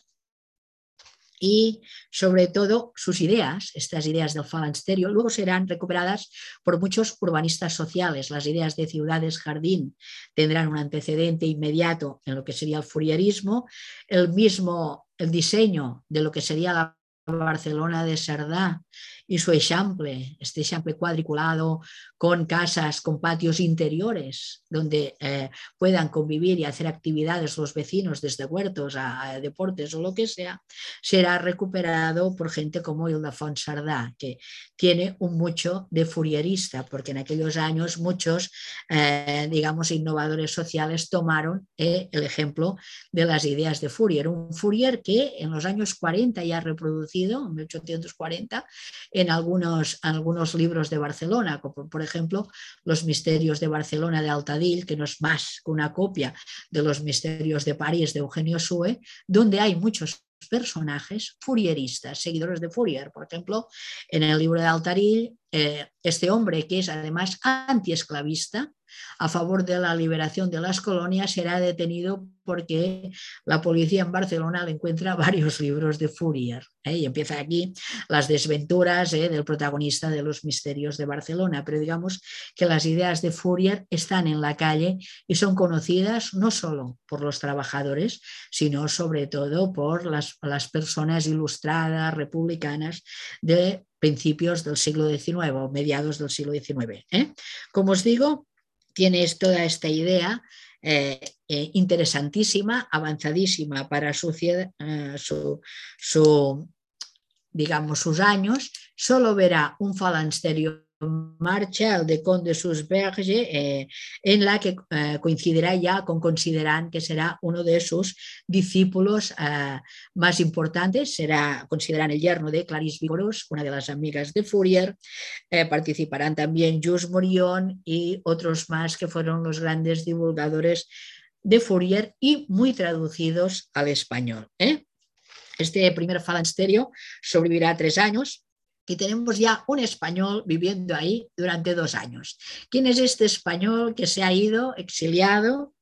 y sobre todo sus ideas, estas ideas del falansterio, luego serán recuperadas por muchos urbanistas sociales. Las ideas de ciudades jardín tendrán un antecedente inmediato en lo que sería el furierismo, el mismo el diseño de lo que sería la Barcelona de Sardá y su echample, este echample cuadriculado con casas, con patios interiores, donde eh, puedan convivir y hacer actividades los vecinos, desde huertos a, deportes o lo que sea, será recuperado por gente como Ildefons Sardá, que tiene un mucho de furierista, porque en aquellos años muchos, eh, digamos, innovadores sociales tomaron eh, el ejemplo de las ideas de Fourier. Un Fourier que en los años 40 ya ha reproducido, en 1840, en algunos, algunos libros de Barcelona, como por ejemplo Los misterios de Barcelona de Altadil, que no es más que una copia de los misterios de París de Eugenio Sue, donde hay muchos personajes furieristas, seguidores de Fourier. Por ejemplo, en el libro de Altadil, eh, este hombre que es además antiesclavista, a favor de la liberación de las colonias será detenido porque la policía en Barcelona le encuentra [LAUGHS] varios libros de Fourier. ¿eh? Y empieza aquí las desventuras ¿eh? del protagonista de los misterios de Barcelona. Pero digamos que las ideas de Fourier están en la calle y son conocidas no solo por los trabajadores, sino sobre todo por las, las personas ilustradas, republicanas de principios del siglo XIX o mediados del siglo XIX. ¿eh? Como os digo, tienes toda esta idea eh, eh, interesantísima, avanzadísima para eh, su, su, digamos, sus años, solo verá un falansterio marcha, el de Conde Susberge, eh, en la que eh, coincidirá ya con Considerant, que será uno de sus discípulos eh, más importantes, será consideran el yerno de Clarice Vigorós, una de las amigas de Fourier, participarán también Jules Morion y otros más que fueron los grandes divulgadores de Fourier y muy traducidos al español. Este primer falansterio sobrevivirá tres años, y tenemos ya un español viviendo ahí durante dos años. ¿Quién es este español que se ha ido exiliado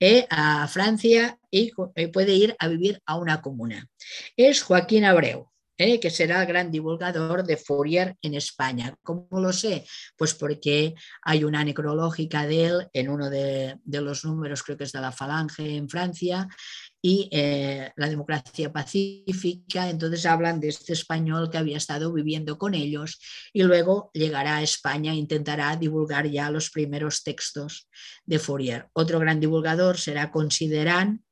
eh, a Francia y eh, puede ir a vivir a una comuna? Es Joaquín Abreu. Eh, que será el gran divulgador de Fourier en España. ¿Cómo lo sé? Pues porque hay una necrológica de él en uno de, de los números, creo que es de la Falange en Francia, y eh, la democracia pacífica. Entonces hablan de este español que había estado viviendo con ellos y luego llegará a España e intentará divulgar ya los primeros textos de Fourier. Otro gran divulgador será Consideran,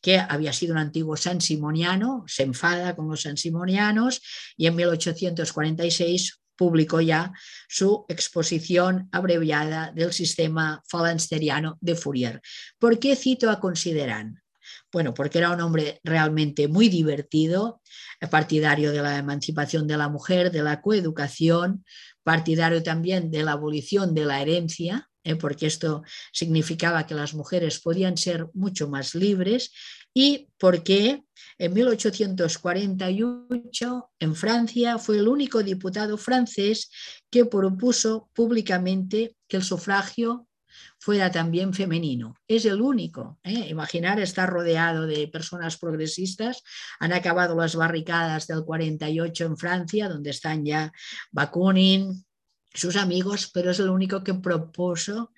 que había sido un antiguo sansimoniano, se enfada con los sansimonianos y en 1846 publicó ya su exposición abreviada del sistema falansteriano de Fourier. ¿Por qué cito a Consideran? Bueno, porque era un hombre realmente muy divertido, partidario de la emancipación de la mujer, de la coeducación, partidario también de la abolición de la herencia, ¿eh? porque esto significaba que las mujeres podían ser mucho más libres y porque en 1848 en Francia fue el único diputado francés que propuso públicamente que el sufragio fuera también femenino. Es el único. ¿eh? Imaginar estar rodeado de personas progresistas. Han acabado las barricadas del 48 en Francia, donde están ya Bakunin, sus amigos, pero es el único que propuso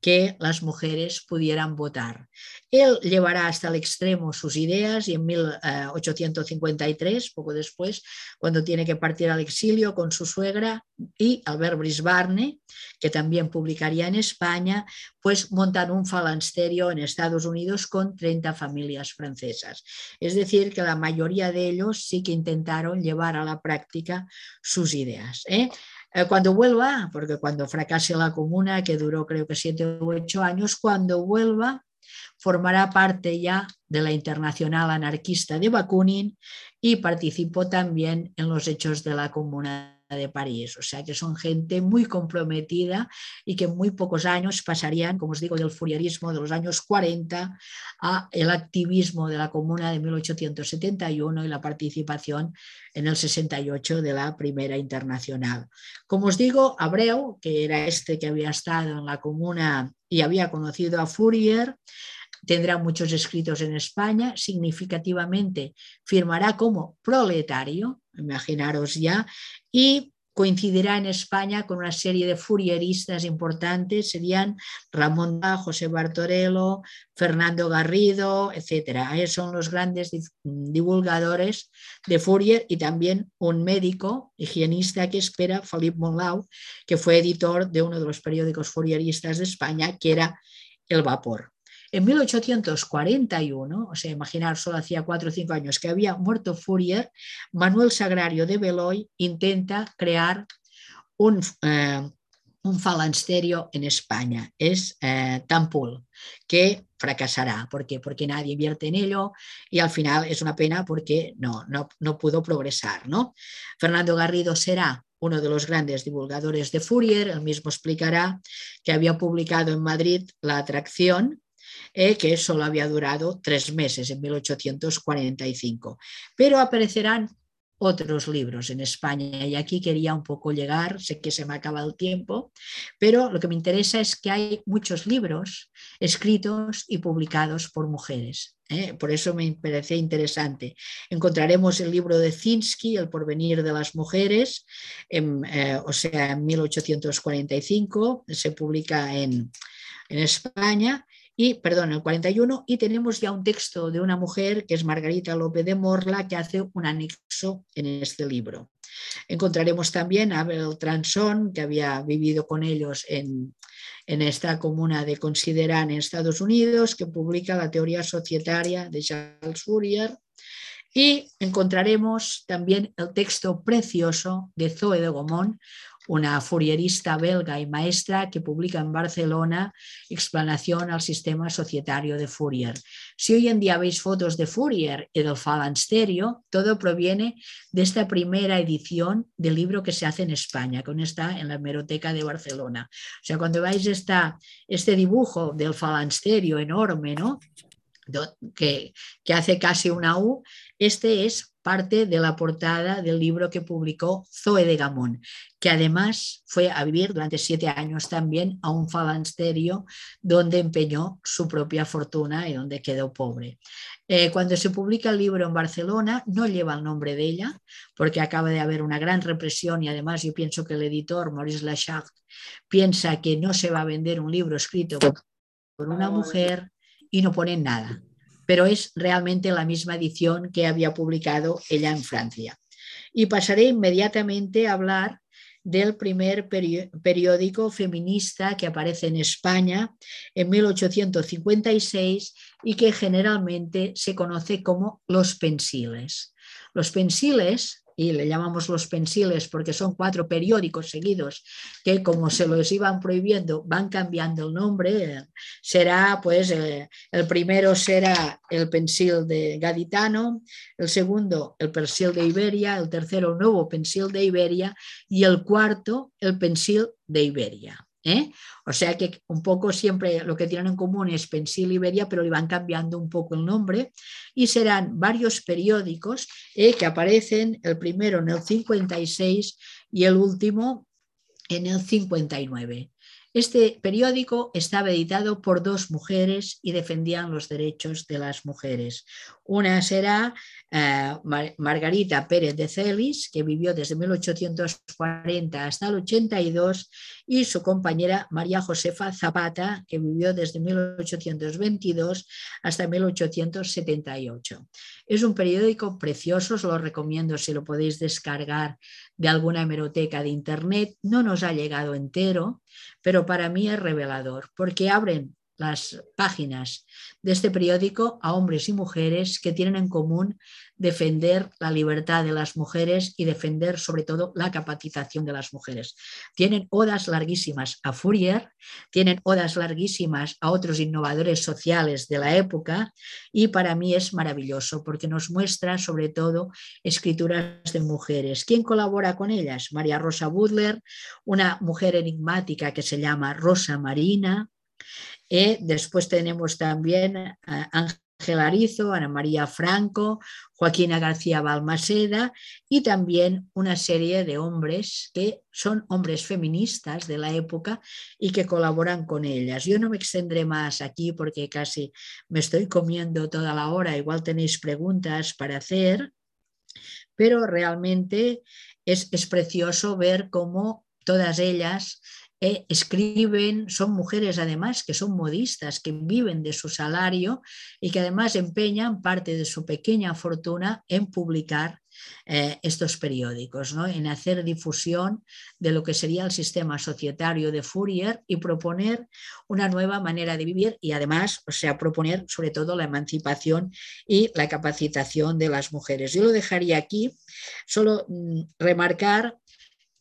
que las mujeres pudieran votar. Él llevará hasta el extremo sus ideas y en 1853, poco después, cuando tiene que partir al exilio con su suegra y Albert Brisbane, que también publicaría en España, pues montan un falansterio en Estados Unidos con 30 familias francesas. Es decir, que la mayoría de ellos sí que intentaron llevar a la práctica sus ideas. ¿eh? Eh, cuando vuelva, porque cuando fracase la comuna, que duró creo que siete u ocho años, cuando vuelva formará parte ya de la Internacional Anarquista de Bakunin y participó también en los hechos de la Comuna de París. O sea que son gente muy comprometida y que en muy pocos años pasarían, como os digo, del furierismo de los años 40 a el activismo de la Comuna de 1871 y la participación en el 68 de la Primera Internacional. Como os digo, Abreu, que era este que había estado en la Comuna y había conocido a Fourier, tendrá muchos escritos en España, significativamente firmará como proletario, imaginaros ya, y coincidirá en España con una serie de furieristas importantes, serían Ramón José Bartorello, Fernando Garrido, etc. Ellos son los grandes divulgadores de Fourier y también un médico higienista que espera, Philippe Monlau, que fue editor de uno de los periódicos furieristas de España, que era El Vapor. En 1841, o sea, imaginar, solo hacía cuatro o cinco años que había muerto Fourier, Manuel Sagrario de Beloy intenta crear un, eh, un falansterio en España, es eh, Tampul, que fracasará. ¿Por qué? Porque nadie invierte en ello y al final es una pena porque no, no, no pudo progresar. ¿no? Fernando Garrido será uno de los grandes divulgadores de Fourier, él mismo explicará que había publicado en Madrid La Atracción, eh, que solo había durado tres meses, en 1845. Pero aparecerán otros libros en España y aquí quería un poco llegar, sé que se me ha acabado el tiempo, pero lo que me interesa es que hay muchos libros escritos y publicados por mujeres. ¿eh? Por eso me parece interesante. Encontraremos el libro de Zinsky, El porvenir de las mujeres, eh, o sea, en 1845, se publica en, en España y, perdón, el 41, y tenemos ya un texto de una mujer que es Margarita López de Morla, que hace un anexo en este libro. Encontraremos también a Abel Transon, que había vivido con ellos en, en esta comuna de Considerán en Estados Unidos, que publica la teoría societaria de Charles Fourier. Y encontraremos también el texto precioso de Zoe de Gomón, una furierista belga y maestra que publica en Barcelona Explanación al sistema societario de Fourier. Si hoy en día veis fotos de Fourier y del Falansterio, todo proviene de esta primera edición del libro que se hace en España, que está en la hemeroteca de Barcelona. O sea, cuando veis esta, este dibujo del Falansterio enorme, ¿no? Que, que hace casi una U, este es parte de la portada del libro que publicó Zoe de Gamón, que además fue a vivir durante siete años también a un falansterio donde empeñó su propia fortuna y donde quedó pobre. Eh, cuando se publica el libro en Barcelona, no lleva el nombre de ella, porque acaba de haber una gran represión y además yo pienso que el editor, Maurice Lachart, piensa que no se va a vender un libro escrito por una mujer y no pone nada pero es realmente la misma edición que había publicado ella en Francia. Y pasaré inmediatamente a hablar del primer periódico feminista que aparece en España en 1856 y que generalmente se conoce como Los Pensiles. Los Pensiles y le llamamos los pensiles porque son cuatro periódicos seguidos que como se los iban prohibiendo van cambiando el nombre. Será pues eh, el primero será el pensil de Gaditano, el segundo el pensil de Iberia, el tercero el nuevo pensil de Iberia y el cuarto el pensil de Iberia. ¿Eh? O sea que un poco siempre lo que tienen en común es Pensil Iberia, pero le van cambiando un poco el nombre y serán varios periódicos ¿eh? que aparecen, el primero en el 56 y el último en el 59. Este periódico estaba editado por dos mujeres y defendían los derechos de las mujeres. Una será eh, Margarita Pérez de Celis, que vivió desde 1840 hasta el 82, y su compañera María Josefa Zapata, que vivió desde 1822 hasta 1878. Es un periódico precioso, os lo recomiendo si lo podéis descargar de alguna hemeroteca de internet. No nos ha llegado entero, pero para mí es revelador, porque abren las páginas de este periódico a hombres y mujeres que tienen en común defender la libertad de las mujeres y defender sobre todo la capacitación de las mujeres. Tienen odas larguísimas a Fourier, tienen odas larguísimas a otros innovadores sociales de la época y para mí es maravilloso porque nos muestra sobre todo escrituras de mujeres. ¿Quién colabora con ellas? María Rosa Butler, una mujer enigmática que se llama Rosa Marina, y después tenemos también a Ángel Arizo, Ana María Franco, Joaquina García Balmaseda y también una serie de hombres que son hombres feministas de la época y que colaboran con ellas. Yo no me extendré más aquí porque casi me estoy comiendo toda la hora, igual tenéis preguntas para hacer, pero realmente es, es precioso ver cómo todas ellas eh, escriben, son mujeres además que son modistas, que viven de su salario y que además empeñan parte de su pequeña fortuna en publicar eh, estos periódicos, ¿no? en hacer difusión de lo que sería el sistema societario de Fourier y proponer una nueva manera de vivir y además, o sea, proponer sobre todo la emancipación y la capacitación de las mujeres. Yo lo dejaría aquí, solo mm, remarcar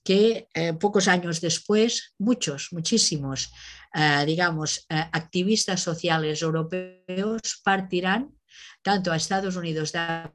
que eh, pocos años después, muchos, muchísimos, eh, digamos, eh, activistas sociales europeos partirán tanto a Estados Unidos de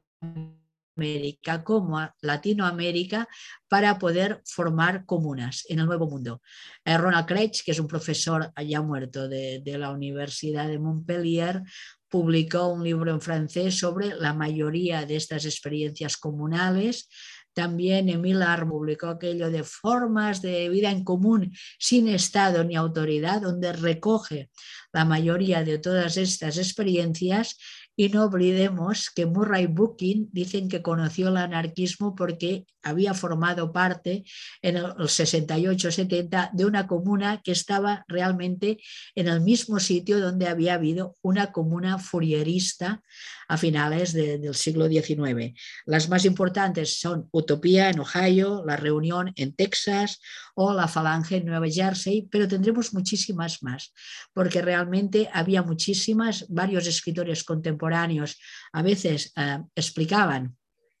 América como a Latinoamérica para poder formar comunas en el Nuevo Mundo. Ronald Craig, que es un profesor ya muerto de la Universidad de Montpellier, publicó un libro en francés sobre la mayoría de estas experiencias comunales también Emil Ar publicó aquello de formas de vida en común sin Estado ni autoridad, donde recoge la mayoría de todas estas experiencias y no olvidemos que Murray Bookchin dicen que conoció el anarquismo porque había formado parte en el 68-70 de una comuna que estaba realmente en el mismo sitio donde había habido una comuna furierista a finales del siglo XIX. Las más importantes son Utopía en Ohio, La Reunión en Texas o La Falange en Nueva Jersey, pero tendremos muchísimas más, porque realmente había muchísimas, varios escritores contemporáneos a veces eh, explicaban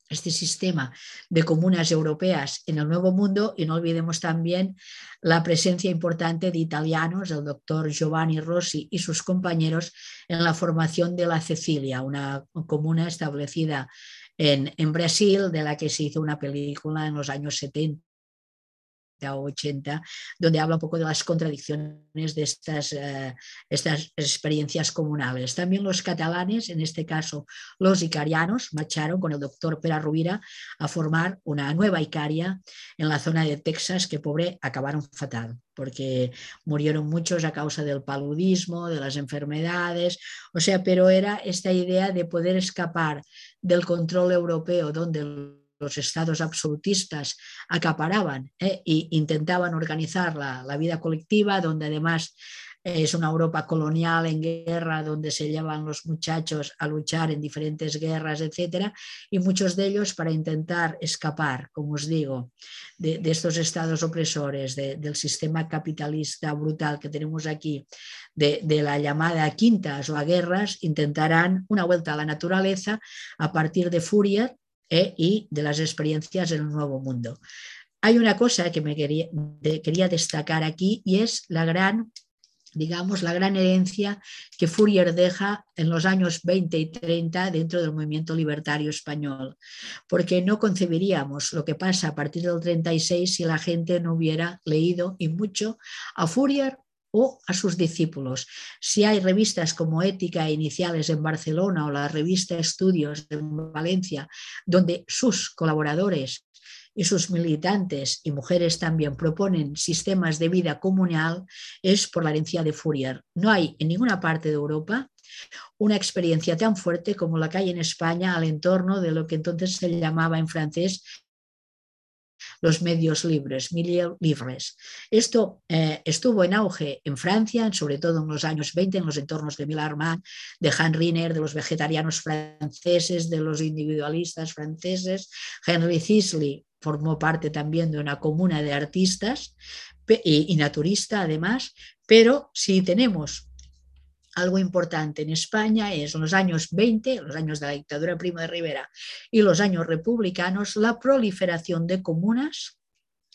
este sistema de comunas europeas en el Nuevo Mundo y no olvidemos también la presencia importante de italianos, el doctor Giovanni Rossi y sus compañeros en la formación de la Cecilia, una comuna establecida en, en Brasil de la que se hizo una película en los años 70 o 80, donde habla un poco de las contradicciones de estas, eh, estas experiencias comunales. También los catalanes, en este caso los icarianos, marcharon con el doctor Pera Rubira a formar una nueva Icaria en la zona de Texas que, pobre, acabaron fatal porque murieron muchos a causa del paludismo, de las enfermedades, o sea, pero era esta idea de poder escapar del control europeo donde los estados absolutistas acaparaban e intentaban organizar la, la vida colectiva, donde además es una Europa colonial en guerra donde se llevan los muchachos a luchar en diferentes guerras, etcétera, y muchos de ellos para intentar escapar, como os digo, de, de estos estados opresores, de, del sistema capitalista brutal que tenemos aquí, de, de, la llamada quintas o a guerras, intentarán una vuelta a la naturaleza a partir de Fourier y de las experiencias en el nuevo mundo. Hay una cosa que me quería, quería destacar aquí y es la gran digamos, la gran herencia que Fourier deja en los años 20 y 30 dentro del movimiento libertario español, porque no concebiríamos lo que pasa a partir del 36 si la gente no hubiera leído y mucho a Fourier o a sus discípulos. Si hay revistas como Ética Iniciales en Barcelona o la revista Estudios en Valencia, donde sus colaboradores y sus militantes y mujeres también proponen sistemas de vida comunal, es por la herencia de Fourier. No hay en ninguna parte de Europa una experiencia tan fuerte como la que hay en España al entorno de lo que entonces se llamaba en francés los medios libres, milieu libres. Esto eh, estuvo en auge en Francia, sobre todo en los años 20, en los entornos de Millarman, de Han Riner, de los vegetarianos franceses, de los individualistas franceses. Henry Sisley formó parte también de una comuna de artistas y, y naturista además, pero si tenemos algo importante en España es los años 20, los años de la dictadura Primo de Rivera y los años republicanos, la proliferación de comunas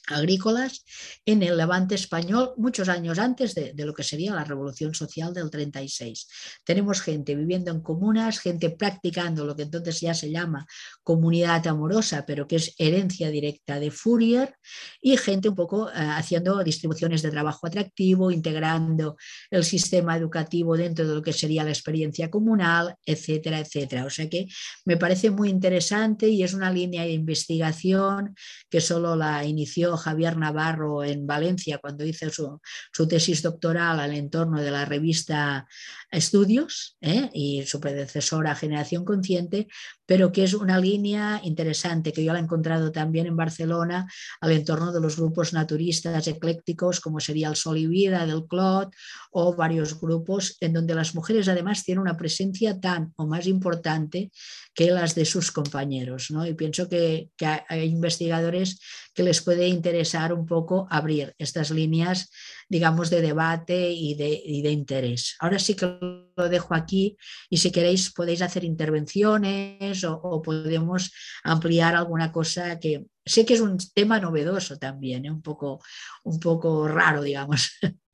agrícolas en el levante español muchos años antes de, lo que sería la revolución social del 36. Tenemos gente viviendo en comunas, gente practicando lo que entonces ya se llama comunidad amorosa, pero que es herencia directa de Fourier, y gente un poco eh, haciendo distribuciones de trabajo atractivo, integrando el sistema educativo dentro de lo que sería la experiencia comunal, etcétera, etcétera. O sea que me parece muy interesante y es una línea de investigación que solo la inició Javier Navarro en Valencia cuando hizo su, tesis doctoral al entorno de la revista Estudios ¿eh? y su predecesora Generación Consciente, pero que es una línea interesante que yo la he encontrado también en Barcelona al entorno de los grupos naturistas eclécticos como sería el Sol y Vida del Clot o varios grupos en donde las mujeres además tienen una presencia tan o más importante que las de sus compañeros. ¿no? Y pienso que, hay investigadores que les puede interesar un poco abrir estas líneas, digamos, de debate y de, interés. Ahora sí que lo dejo aquí y si queréis podéis hacer intervenciones o, podemos ampliar alguna cosa que sé que es un tema novedoso también, ¿eh? un, poco, un poco raro, digamos. [LAUGHS]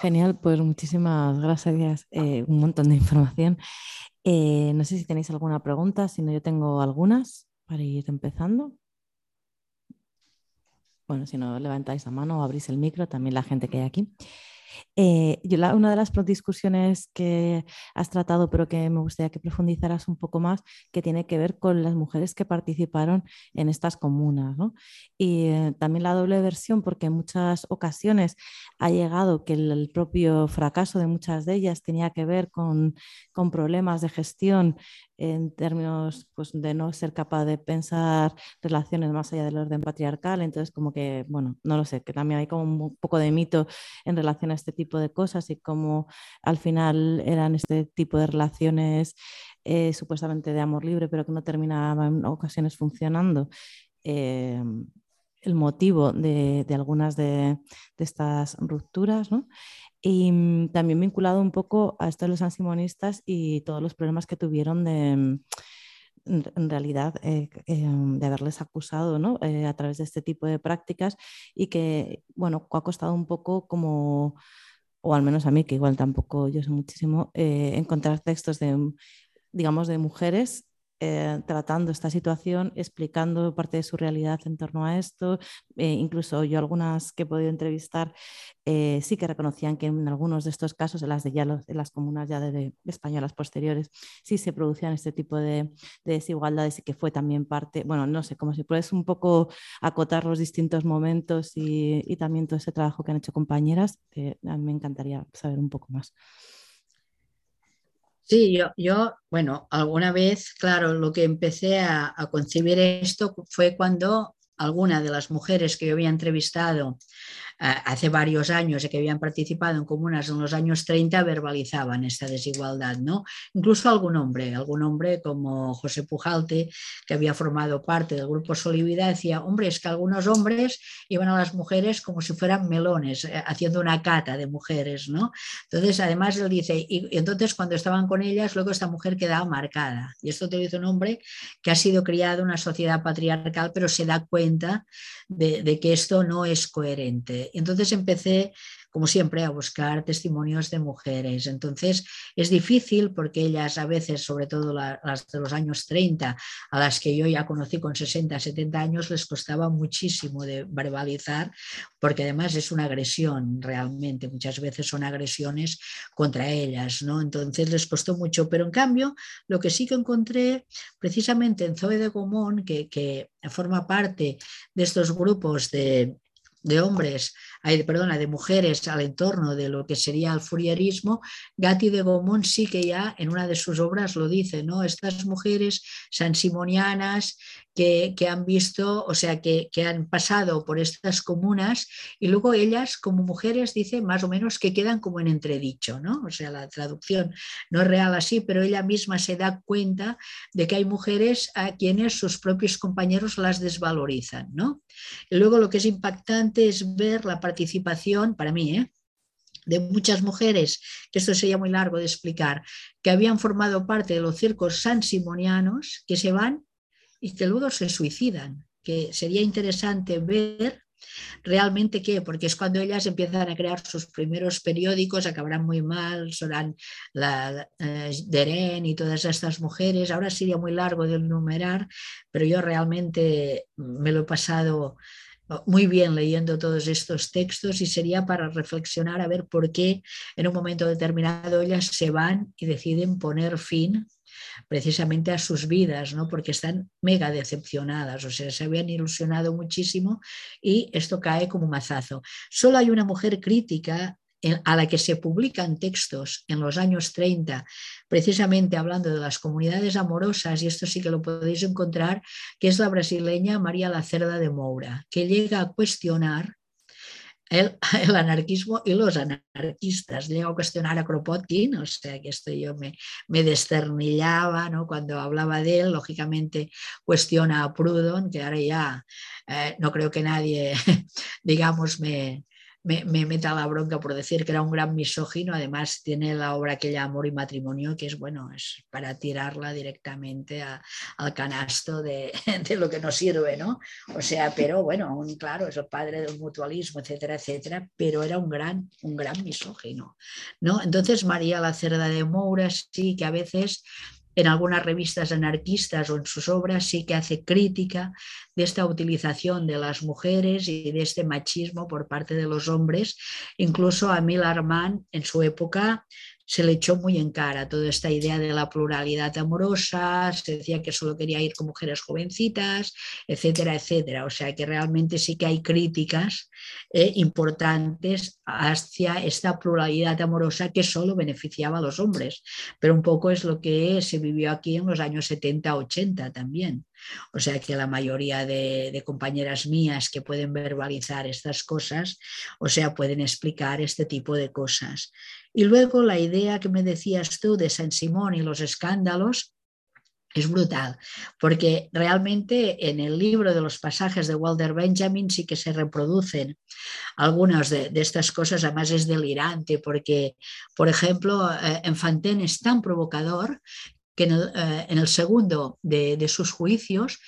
Genial, pues muchísimas gracias. Eh, un montón de información. Eh, no sé si tenéis alguna pregunta, si no, yo tengo algunas para ir empezando. Bueno, si no levantáis la mano o abrís el micro, también la gente que hay aquí. Eh, una de las discusiones que has tratado, pero que me gustaría que profundizaras un poco más, que tiene que ver con las mujeres que participaron en estas comunas. Y eh, también la doble versión, porque en muchas ocasiones ha llegado que el, propio fracaso de muchas de ellas tenía que ver con, con problemas de gestión en términos pues, de no ser capaz de pensar relaciones más allá del orden patriarcal. Entonces, como que, bueno, no lo sé, que también hay como un poco de mito en relación a este tipo de cosas y cómo al final eran este tipo de relaciones eh, supuestamente de amor libre, pero que no terminaban en ocasiones funcionando. Eh, el motivo de, algunas de, de, estas rupturas, ¿no? Y mm, también vinculado un poco a esto de los ansimonistas y todos los problemas que tuvieron de, mm, en realidad, eh, em, de haberles acusado ¿no? Eh, a través de este tipo de prácticas y que, bueno, ha costado un poco como, o al menos a mí, que igual tampoco yo sé muchísimo, eh, encontrar textos de, digamos, de mujeres eh, tratando esta situación, explicando parte de su realidad en torno a esto. Eh, incluso yo algunas que he podido entrevistar eh, sí que reconocían que en algunos de estos casos, en las de ya en las comunas ya de, españolas posteriores, sí se producían este tipo de, desigualdades y que fue también parte, bueno, no sé, como si puedes un poco acotar los distintos momentos y, y también todo ese trabajo que han hecho compañeras, a mí me encantaría saber un poco más. Sí, yo, yo, bueno, alguna vez, claro, lo que empecé a, a concebir esto fue cuando alguna de las mujeres que yo había entrevistado hace varios años y que habían participado en comunas en los años 30 verbalizaban esta desigualdad, ¿no? Incluso algún hombre, algún hombre como José Pujalte, que había formado parte del grupo Solivida, decía, hombre, es que algunos hombres iban a las mujeres como si fueran melones, eh, haciendo una cata de mujeres, ¿no? Entonces, además, él dice, y, entonces cuando estaban con ellas, luego esta mujer quedaba marcada. Y esto te dice un hombre que ha sido criado en una sociedad patriarcal, pero se da cuenta de que esto no es coherente. Entonces empecé como siempre, a buscar testimonios de mujeres. Entonces, es difícil porque ellas a veces, sobre todo las de los años 30, a las que yo ya conocí con 60, 70 años, les costaba muchísimo de verbalizar, porque además es una agresión realmente. Muchas veces son agresiones contra ellas, ¿no? Entonces les costó mucho. Pero en cambio, lo que sí que encontré precisamente en Zoe de Gomón, que, que forma parte de estos grupos de de hombres, perdona, de mujeres al entorno de lo que sería el furierismo, Gatti de Gaumont sí que ya en una de sus obras lo dice, ¿no? Estas mujeres sansimonianas que, que han visto, o sea, que, que, han pasado por estas comunas y luego ellas como mujeres dice más o menos que quedan como en entredicho, ¿no? O sea, la traducción no es real así, pero ella misma se da cuenta de que hay mujeres a quienes sus propios compañeros las desvalorizan, ¿no? Y luego lo que es impactante es ver la participación, para mí, ¿eh? de muchas mujeres, que esto sería muy largo de explicar, que habían formado parte de los circos sansimonianos, que se van y que luego se suicidan, que sería interesante ver realmente qué, porque es cuando ellas empiezan a crear sus primeros periódicos, acabarán muy mal, serán la eh, Deren y todas estas mujeres, ahora sería muy largo de enumerar, pero yo realmente me lo he pasado muy bien leyendo todos estos textos y sería para reflexionar a ver por qué en un momento determinado ellas se van y deciden poner fin precisamente a sus vidas, ¿no? porque están mega decepcionadas, o sea, se habían ilusionado muchísimo y esto cae como mazazo. Solo hay una mujer crítica a la que se publican textos en los años 30, precisamente hablando de las comunidades amorosas, y esto sí que lo podéis encontrar, que es la brasileña María Lacerda de Moura, que llega a cuestionar el, [LAUGHS] anarquismo y los anarquistas. Llega a cuestionar a Kropotkin, o sea que esto yo me, me desternillaba ¿no? cuando hablaba de él. Lógicamente cuestiona a Proudhon, que ahora ya eh, no creo que nadie, [LAUGHS] digamos, me, me, meta la bronca por decir que era un gran misógino. Además, tiene la obra aquella Amor y Matrimonio, que es bueno, es para tirarla directamente al canasto de, [LAUGHS] de, lo que nos sirve, ¿no? O sea, pero bueno, un, claro, es el padre del mutualismo, etcétera, etcétera, pero era un gran, un gran misógino, ¿no? Entonces, María la Cerda de Moura sí que a veces en algunas revistas anarquistas o en sus obras sí que hace crítica de esta utilización de las mujeres y de este machismo por parte de los hombres. Incluso a Mil en su época se le echó muy en cara toda esta idea de la pluralidad amorosa, se decía que solo quería ir con mujeres jovencitas, etcétera, etcétera. O sea que realmente sí que hay críticas eh, importantes hacia esta pluralidad amorosa que solo beneficiaba a los hombres, pero un poco es lo que se vivió aquí en los años 70-80 también. O sea que la mayoría de, compañeras mías que pueden verbalizar estas cosas, o sea, pueden explicar este tipo de cosas. Y luego la idea que me decías tú de San Simón y los escándalos, es brutal, porque realmente en el libro de los pasajes de Walter Benjamin sí que se reproducen algunas de, estas cosas, además es delirante, porque, por ejemplo, eh, Enfanten es tan provocador que en el, eh, segundo de, de sus juicios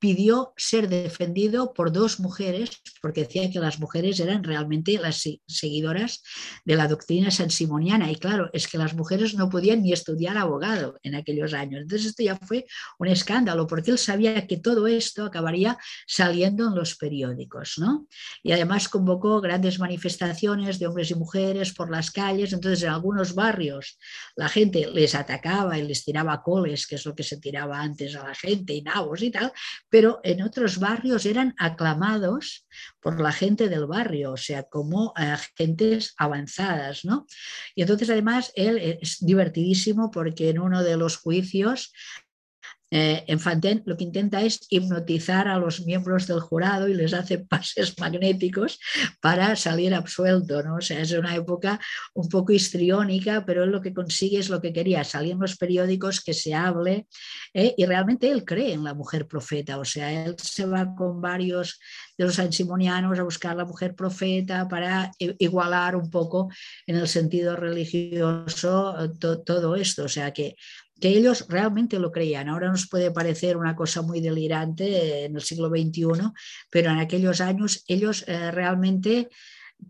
pidió ser defendido por dos mujeres, porque decía que las mujeres eran realmente las seguidoras de la doctrina sansimoniana. Y claro, es que las mujeres no podían ni estudiar abogado en aquellos años. Entonces esto ya fue un escándalo, porque él sabía que todo esto acabaría saliendo en los periódicos. ¿no? Y además convocó grandes manifestaciones de hombres y mujeres por las calles. Entonces en algunos barrios la gente les atacaba y les tiraba coles, que es lo que se tiraba antes a la gente, y nabos y tal, pero en otros barrios eran aclamados por la gente del barrio, o sea, como agentes avanzadas, ¿no? Y entonces además él es divertidísimo porque en uno de los juicios eh, en lo que intenta es hipnotizar a los miembros del jurado y les hace [LAUGHS] pases magnéticos para salir absuelto. ¿no? O sea, es una época un poco histriónica, pero él lo que consigue es lo que quería, salir en los periódicos, que se hable, ¿eh? y realmente él cree en la mujer profeta. O sea, él se va con varios de los ansimonianos a buscar la mujer profeta para igualar un poco en el sentido religioso eh, todo esto. O sea, que que ellos realmente lo creían. Ahora nos puede parecer una cosa muy delirante en el siglo XXI, pero en aquellos años ellos eh, realmente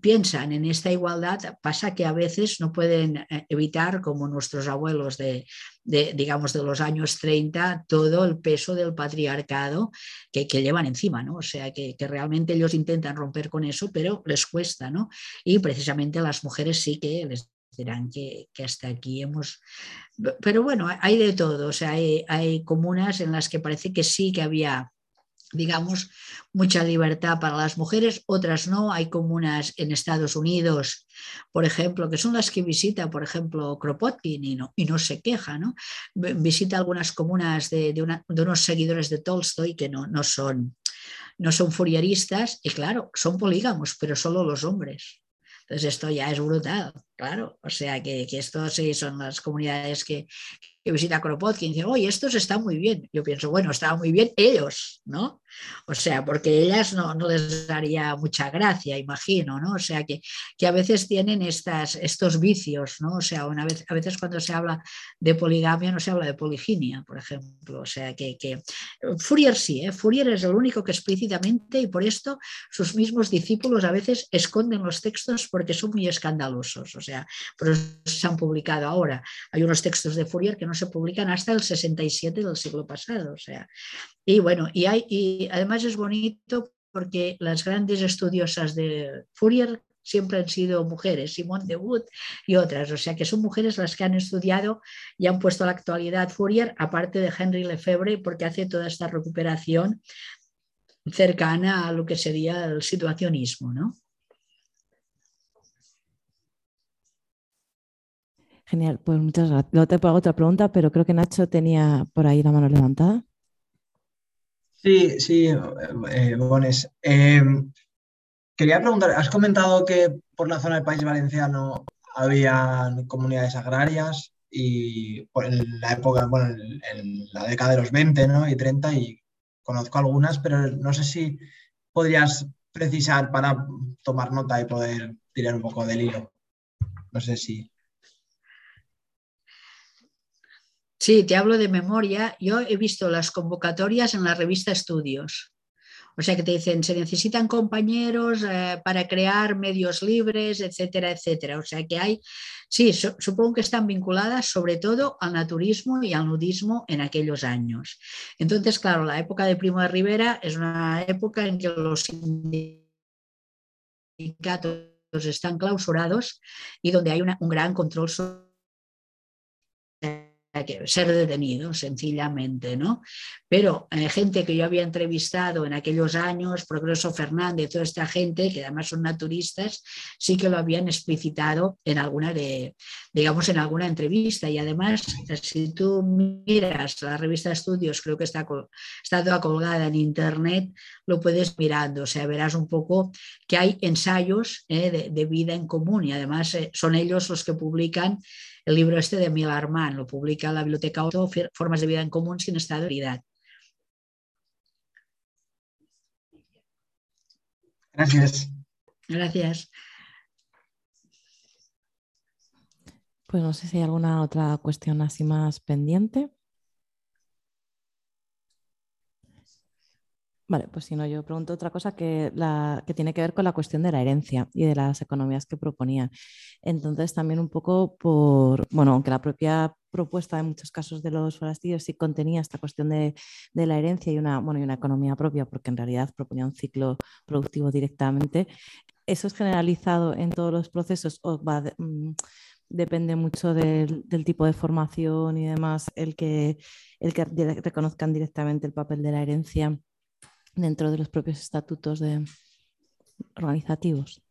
piensan en esta igualdad. Pasa que a veces no pueden eh, evitar, como nuestros abuelos de, digamos, de los años 30, todo el peso del patriarcado que, llevan encima, ¿no? O sea, que, realmente ellos intentan romper con eso, pero les cuesta, ¿no? Y precisamente las mujeres sí que les dirán que, hasta aquí hemos... Pero bueno, hay de todo, o sea, hay, comunas en las que parece que sí que había digamos, mucha libertad para las mujeres, otras no. Hay comunas en Estados Unidos, por ejemplo, que son las que visita, por ejemplo, Kropotkin y no, y no se queja, ¿no? Visita algunas comunas de, unos seguidores de Tolstoy que no, no, son, no son furieristas y claro, son polígamos, pero solo los hombres. Entonces esto ya es brutal, claro. O sea que, que esto sí son las comunidades que, que visita Kropotkin y dice, oye, estos están muy bien. Yo pienso, bueno, estaban muy bien ellos, ¿no? O sea, porque ellas no, no les daría mucha gracia, imagino, ¿no? O sea, que, que a veces tienen estas, estos vicios, ¿no? O sea, una vez, a veces cuando se habla de poligamia no se habla de poliginia, por ejemplo. O sea, que, que Fourier sí, ¿eh? Fourier es el único que explícitamente, y por esto sus mismos discípulos a veces esconden los textos porque son muy escandalosos. O sea, eso se han publicado ahora. Hay unos textos de Fourier que no se publican hasta el 67 del siglo pasado. O sea, y bueno, y, hay, y además es bonito porque las grandes estudiosas de Fourier siempre han sido mujeres, Simone de Wood y otras, o sea que son mujeres las que han estudiado y han puesto a la actualidad Fourier, aparte de Henry Lefebvre, porque hace toda esta recuperación cercana a lo que sería el situacionismo, ¿no? Genial, pues muchas gracias. Luego te hago otra pregunta, pero creo que Nacho tenía por ahí la mano levantada. Sí, sí, eh, Bones. Em, quería preguntar, has comentado que por la zona del País Valenciano había comunidades agrarias y en la época, bueno, en, la década de los 20 ¿no? y 30 y conozco algunas, pero no sé si podrías precisar para tomar nota y poder tirar un poco del hilo. No sé si... Sí, te hablo de memoria. Yo he visto las convocatorias en la revista Estudios. O sea que te dicen, se necesitan compañeros eh, para crear medios libres, etcétera, etcétera. O sea que hay, sí, supongo que están vinculadas sobre todo al naturismo y al nudismo en aquellos años. Entonces, claro, la época de Primo de Rivera es una época en que los sindicatos están clausurados y donde hay un gran control sobre que ser detenido, sencillamente, ¿no? Pero eh, gente que yo había entrevistado en aquellos años, Progreso Fernández, toda esta gente, que además son naturistas, sí que lo habían explicitado en alguna de, digamos, en alguna entrevista. Y además, si tú miras la revista Estudios, creo que está, está toda colgada en internet, lo puedes mirando, o sea, verás un poco que hay ensayos eh, de, vida en común y además eh, son ellos los que publican el libro este de Emil Armand, lo publica la Biblioteca Otto, Formas de vida en común sin estabilidad. Gracias. Gracias. Pues no sé si hay alguna otra cuestión así más pendiente. Vale, pues si no, yo pregunto otra cosa que, la, que tiene que ver con la cuestión de la herencia y de las economías que proponía. Entonces, también un poco por, bueno, aunque la propia propuesta en muchos casos de los forastillos sí contenía esta cuestión de, la herencia y una, bueno, y una economía propia, porque en realidad proponía un ciclo productivo directamente, ¿eso es generalizado en todos los procesos o mm, depende mucho del, del, tipo de formación y demás el que, el que reconozcan directamente el papel de la herencia? Dentro de los propios estatutos organizativos.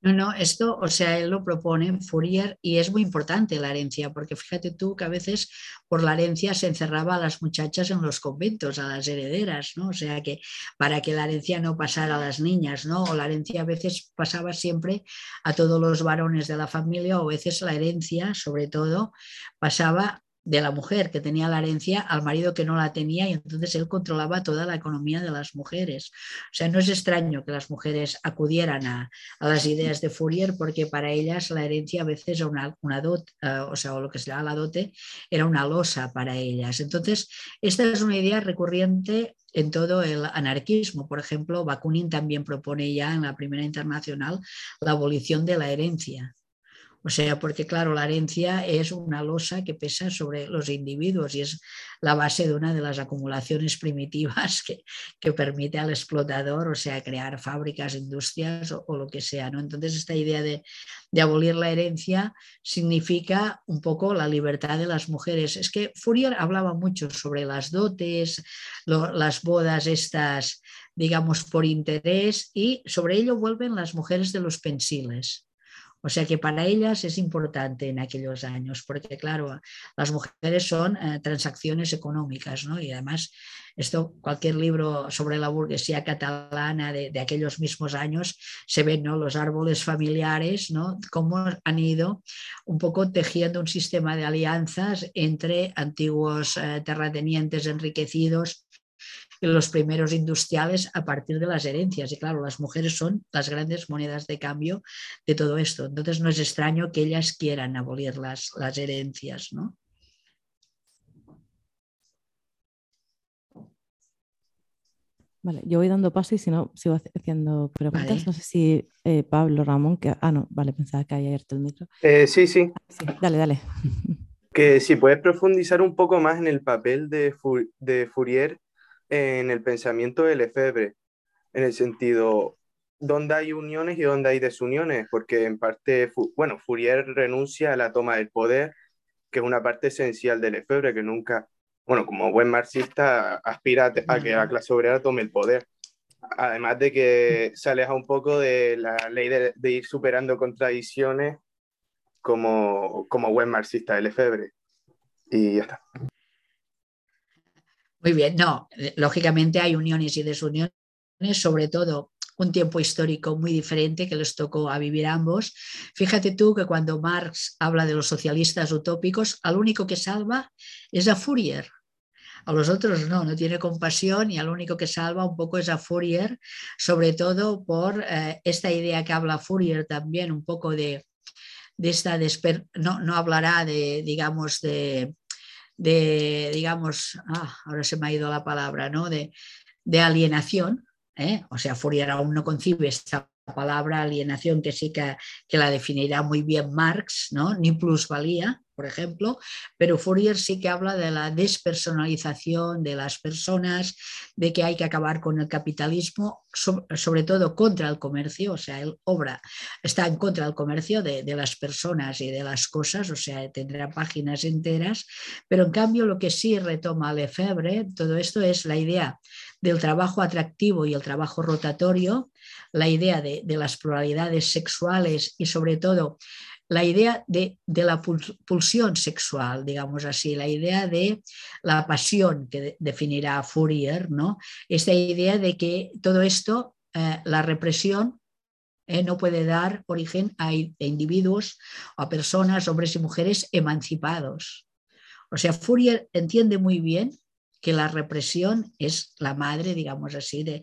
No, no, esto, o sea, él lo propone Fourier y es muy importante la herencia, porque fíjate tú que a veces por la herencia se encerraba a las muchachas en los conventos, a las herederas, ¿no? O sea, que para que la herencia no pasara a las niñas, ¿no? O la herencia a veces pasaba siempre a todos los varones de la familia, o a veces la herencia, sobre todo, pasaba de la mujer que tenía la herencia al marido que no la tenía y entonces él controlaba toda la economía de las mujeres. O sea, no es extraño que las mujeres acudieran a, las ideas de Fourier porque para ellas la herencia a veces una, una dote, eh, o sea, o lo que se llama la dote, era una losa para ellas. Entonces, esta es una idea recurrente en todo el anarquismo. Por ejemplo, Bakunin también propone ya en la primera internacional la abolición de la herencia. O sea, porque claro, la herencia es una losa que pesa sobre los individuos y es la base de una de las acumulaciones primitivas que, que permite al explotador, o sea, crear fábricas, industrias o, lo que sea. ¿no? Entonces, esta idea de, de, abolir la herencia significa un poco la libertad de las mujeres. Es que Fourier hablaba mucho sobre las dotes, las bodas estas, digamos, por interés y sobre ello vuelven las mujeres de los pensiles. O sea que para ellas es importante en aquellos años, porque claro, las mujeres son eh, transacciones económicas, ¿no? Y además, esto, cualquier libro sobre la burguesía catalana de, aquellos mismos años, se ven ¿no? los árboles familiares, ¿no? Cómo han ido un poco tejiendo un sistema de alianzas entre antiguos eh, terratenientes enriquecidos los primeros industriales a partir de las herencias. Y claro, las mujeres son las grandes monedas de cambio de todo esto. Entonces no es extraño que ellas quieran abolir las, las herencias, ¿no? Vale, yo voy dando paso y si no, sigo haciendo preguntas. No sé si eh, Pablo, Ramón, que... Ah, no, vale, pensaba que había abierto el micro. Eh, sí, sí. sí. Dale, dale. que si puedes profundizar un poco más en el papel de, de Fourier en el pensamiento de Lefebvre, en el sentido, ¿dónde hay uniones y dónde hay desuniones? Porque en parte, bueno, Fourier renuncia a la toma del poder, que es una parte esencial de Lefebvre, que nunca, bueno, como buen marxista, aspira a que la clase obrera tome el poder. Además de que se aleja un poco de la ley de, de ir superando contradicciones como, como buen marxista de Lefebvre. Y ya está. Muy bien, no, lógicamente hay uniones y desuniones, sobre todo un tiempo histórico muy diferente que les tocó a vivir ambos. Fíjate tú que cuando Marx habla de los socialistas utópicos, al único que salva es a Fourier. A los otros no, no tiene compasión y al único que salva un poco es a Fourier, sobre todo por eh, esta idea que habla Fourier también, un poco de, de esta no, no hablará de, digamos, de, de digamos, ah, ahora se me ha ido la palabra, ¿no? De, de alienación, ¿eh? o sea, Fourier aún no concibe esta palabra alienación que sí que, que la definirá muy bien Marx, ¿no? ni plusvalía, por ejemplo, pero Fourier sí que habla de la despersonalización de las personas, de que hay que acabar con el capitalismo, sobre todo contra el comercio, o sea, él obra, está en contra del comercio de, de las personas y de las cosas, o sea, tendrá páginas enteras, pero en cambio lo que sí retoma Lefebvre, todo esto es la idea del trabajo atractivo y el trabajo rotatorio, la idea de, de las pluralidades sexuales y sobre todo la idea de, la pulsión sexual, digamos así, la idea de la pasión que definirá Fourier, ¿no? Esta idea de que todo esto, eh, la represión, eh, no puede dar origen a, individuos a personas, hombres y mujeres emancipados. O sea, Fourier entiende muy bien que la represión es la madre, digamos así, de,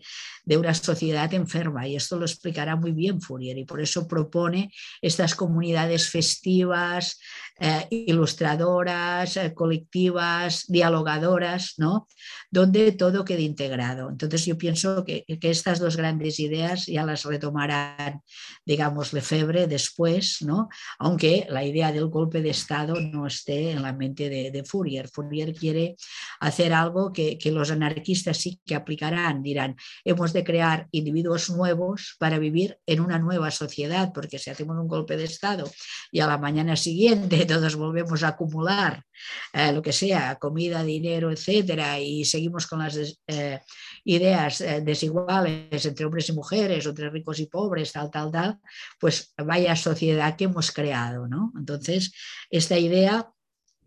una sociedad enferma. Y esto lo explicará muy bien Fourier y por eso propone estas comunidades festivas, eh, ilustradoras, eh, colectivas, dialogadoras, ¿no? donde todo quede integrado. Entonces yo pienso que, estas dos grandes ideas ya las retomarán, digamos, Lefebvre después, ¿no? aunque la idea del golpe de Estado no esté en la mente de, de Fourier. Fourier quiere hacer algo algo que, los anarquistas sí que aplicarán, dirán, hemos de crear individuos nuevos para vivir en una nueva sociedad, porque si hacemos un golpe de Estado y a la mañana siguiente [LAUGHS] todos volvemos a acumular eh, lo que sea, comida, dinero, etcétera, y seguimos con las eh, ideas eh, desiguales entre hombres y mujeres, entre ricos y pobres, tal, tal, tal, pues vaya sociedad que hemos creado, ¿no? Entonces, esta idea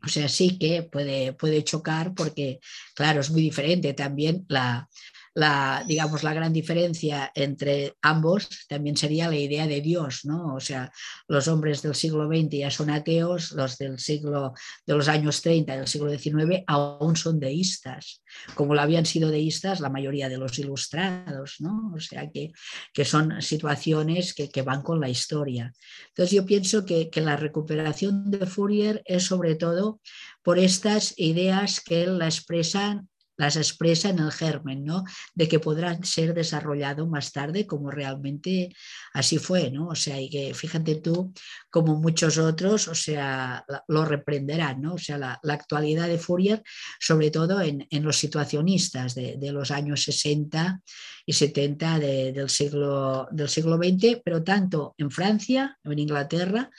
o sea, sí que puede, puede chocar porque, claro, es muy diferente también la, la, digamos, la gran diferencia entre ambos también sería la idea de Dios, ¿no? O sea, los hombres del siglo XX ya son ateos, los del siglo, de los años 30 del siglo XIX aún son deístas, como lo habían sido deístas la mayoría de los ilustrados, ¿no? O sea, que, que son situaciones que, que, van con la historia. Entonces yo pienso que, que la recuperación de Fourier es sobre todo por estas ideas que él la expresan las expresa en el germen, ¿no? De que podrán ser desarrollado más tarde como realmente así fue, ¿no? O sea, y que fíjate tú, como muchos otros, o sea, lo reprenderán, ¿no? O sea, la, actualidad de Fourier, sobre todo en, los situacionistas de, los años 60 y 70 del, siglo, del siglo XX, pero tanto en Francia, en Inglaterra,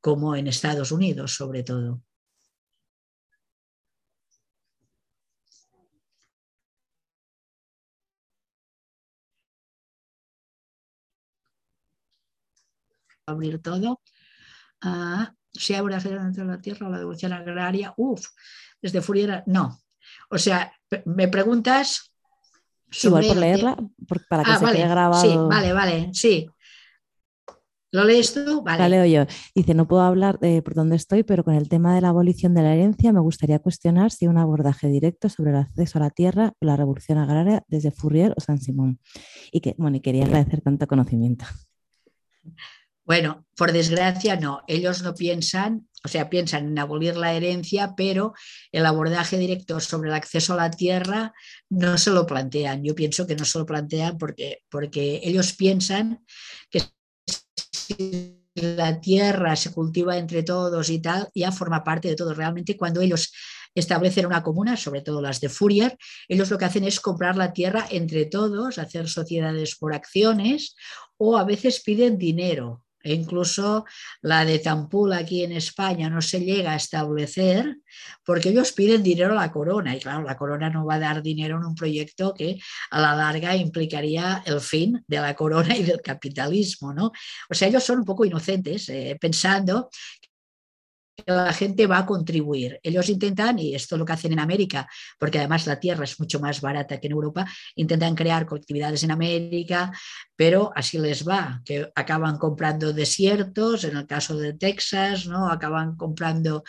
como en Estados Unidos, sobre todo. Abrir todo. Ah, si habrá dentro de la tierra o la devolución agraria, uff, desde Furiera, no. O sea, me preguntas. Igual por leerla, para que ah, se vale, quede grabado. Sí, vale, vale, sí. ¿Lo lees tú? Vale. La leo yo. Dice, no puedo hablar de por dónde estoy, pero con el tema de la abolición de la herencia me gustaría cuestionar si un abordaje directo sobre el acceso a la tierra o la revolución agraria desde Fourier o San Simón. Y que, bueno, y quería agradecer tanto conocimiento. Bueno, por desgracia no, ellos no piensan, o sea, piensan en abolir la herencia, pero el abordaje directo sobre el acceso a la tierra no se lo plantean. Yo pienso que no se lo plantean porque, porque ellos piensan que si la tierra se cultiva entre todos y tal, ya forma parte de todo. Realmente cuando ellos establecen una comuna, sobre todo las de Fourier, ellos lo que hacen es comprar la tierra entre todos, hacer sociedades por acciones o a veces piden dinero. E incluso la de Tampul aquí en España no se llega a establecer porque ellos piden dinero a la corona y claro, la corona no va a dar dinero en un proyecto que a la larga implicaría el fin de la corona y del capitalismo, ¿no? O sea, ellos son un poco inocentes eh, pensando la gente va a contribuir. Ellos intentan, y esto es lo que hacen en América, porque además la tierra es mucho más barata que en Europa, intentan crear colectividades en América, pero así les va, que acaban comprando desiertos, en el caso de Texas, ¿no? acaban comprando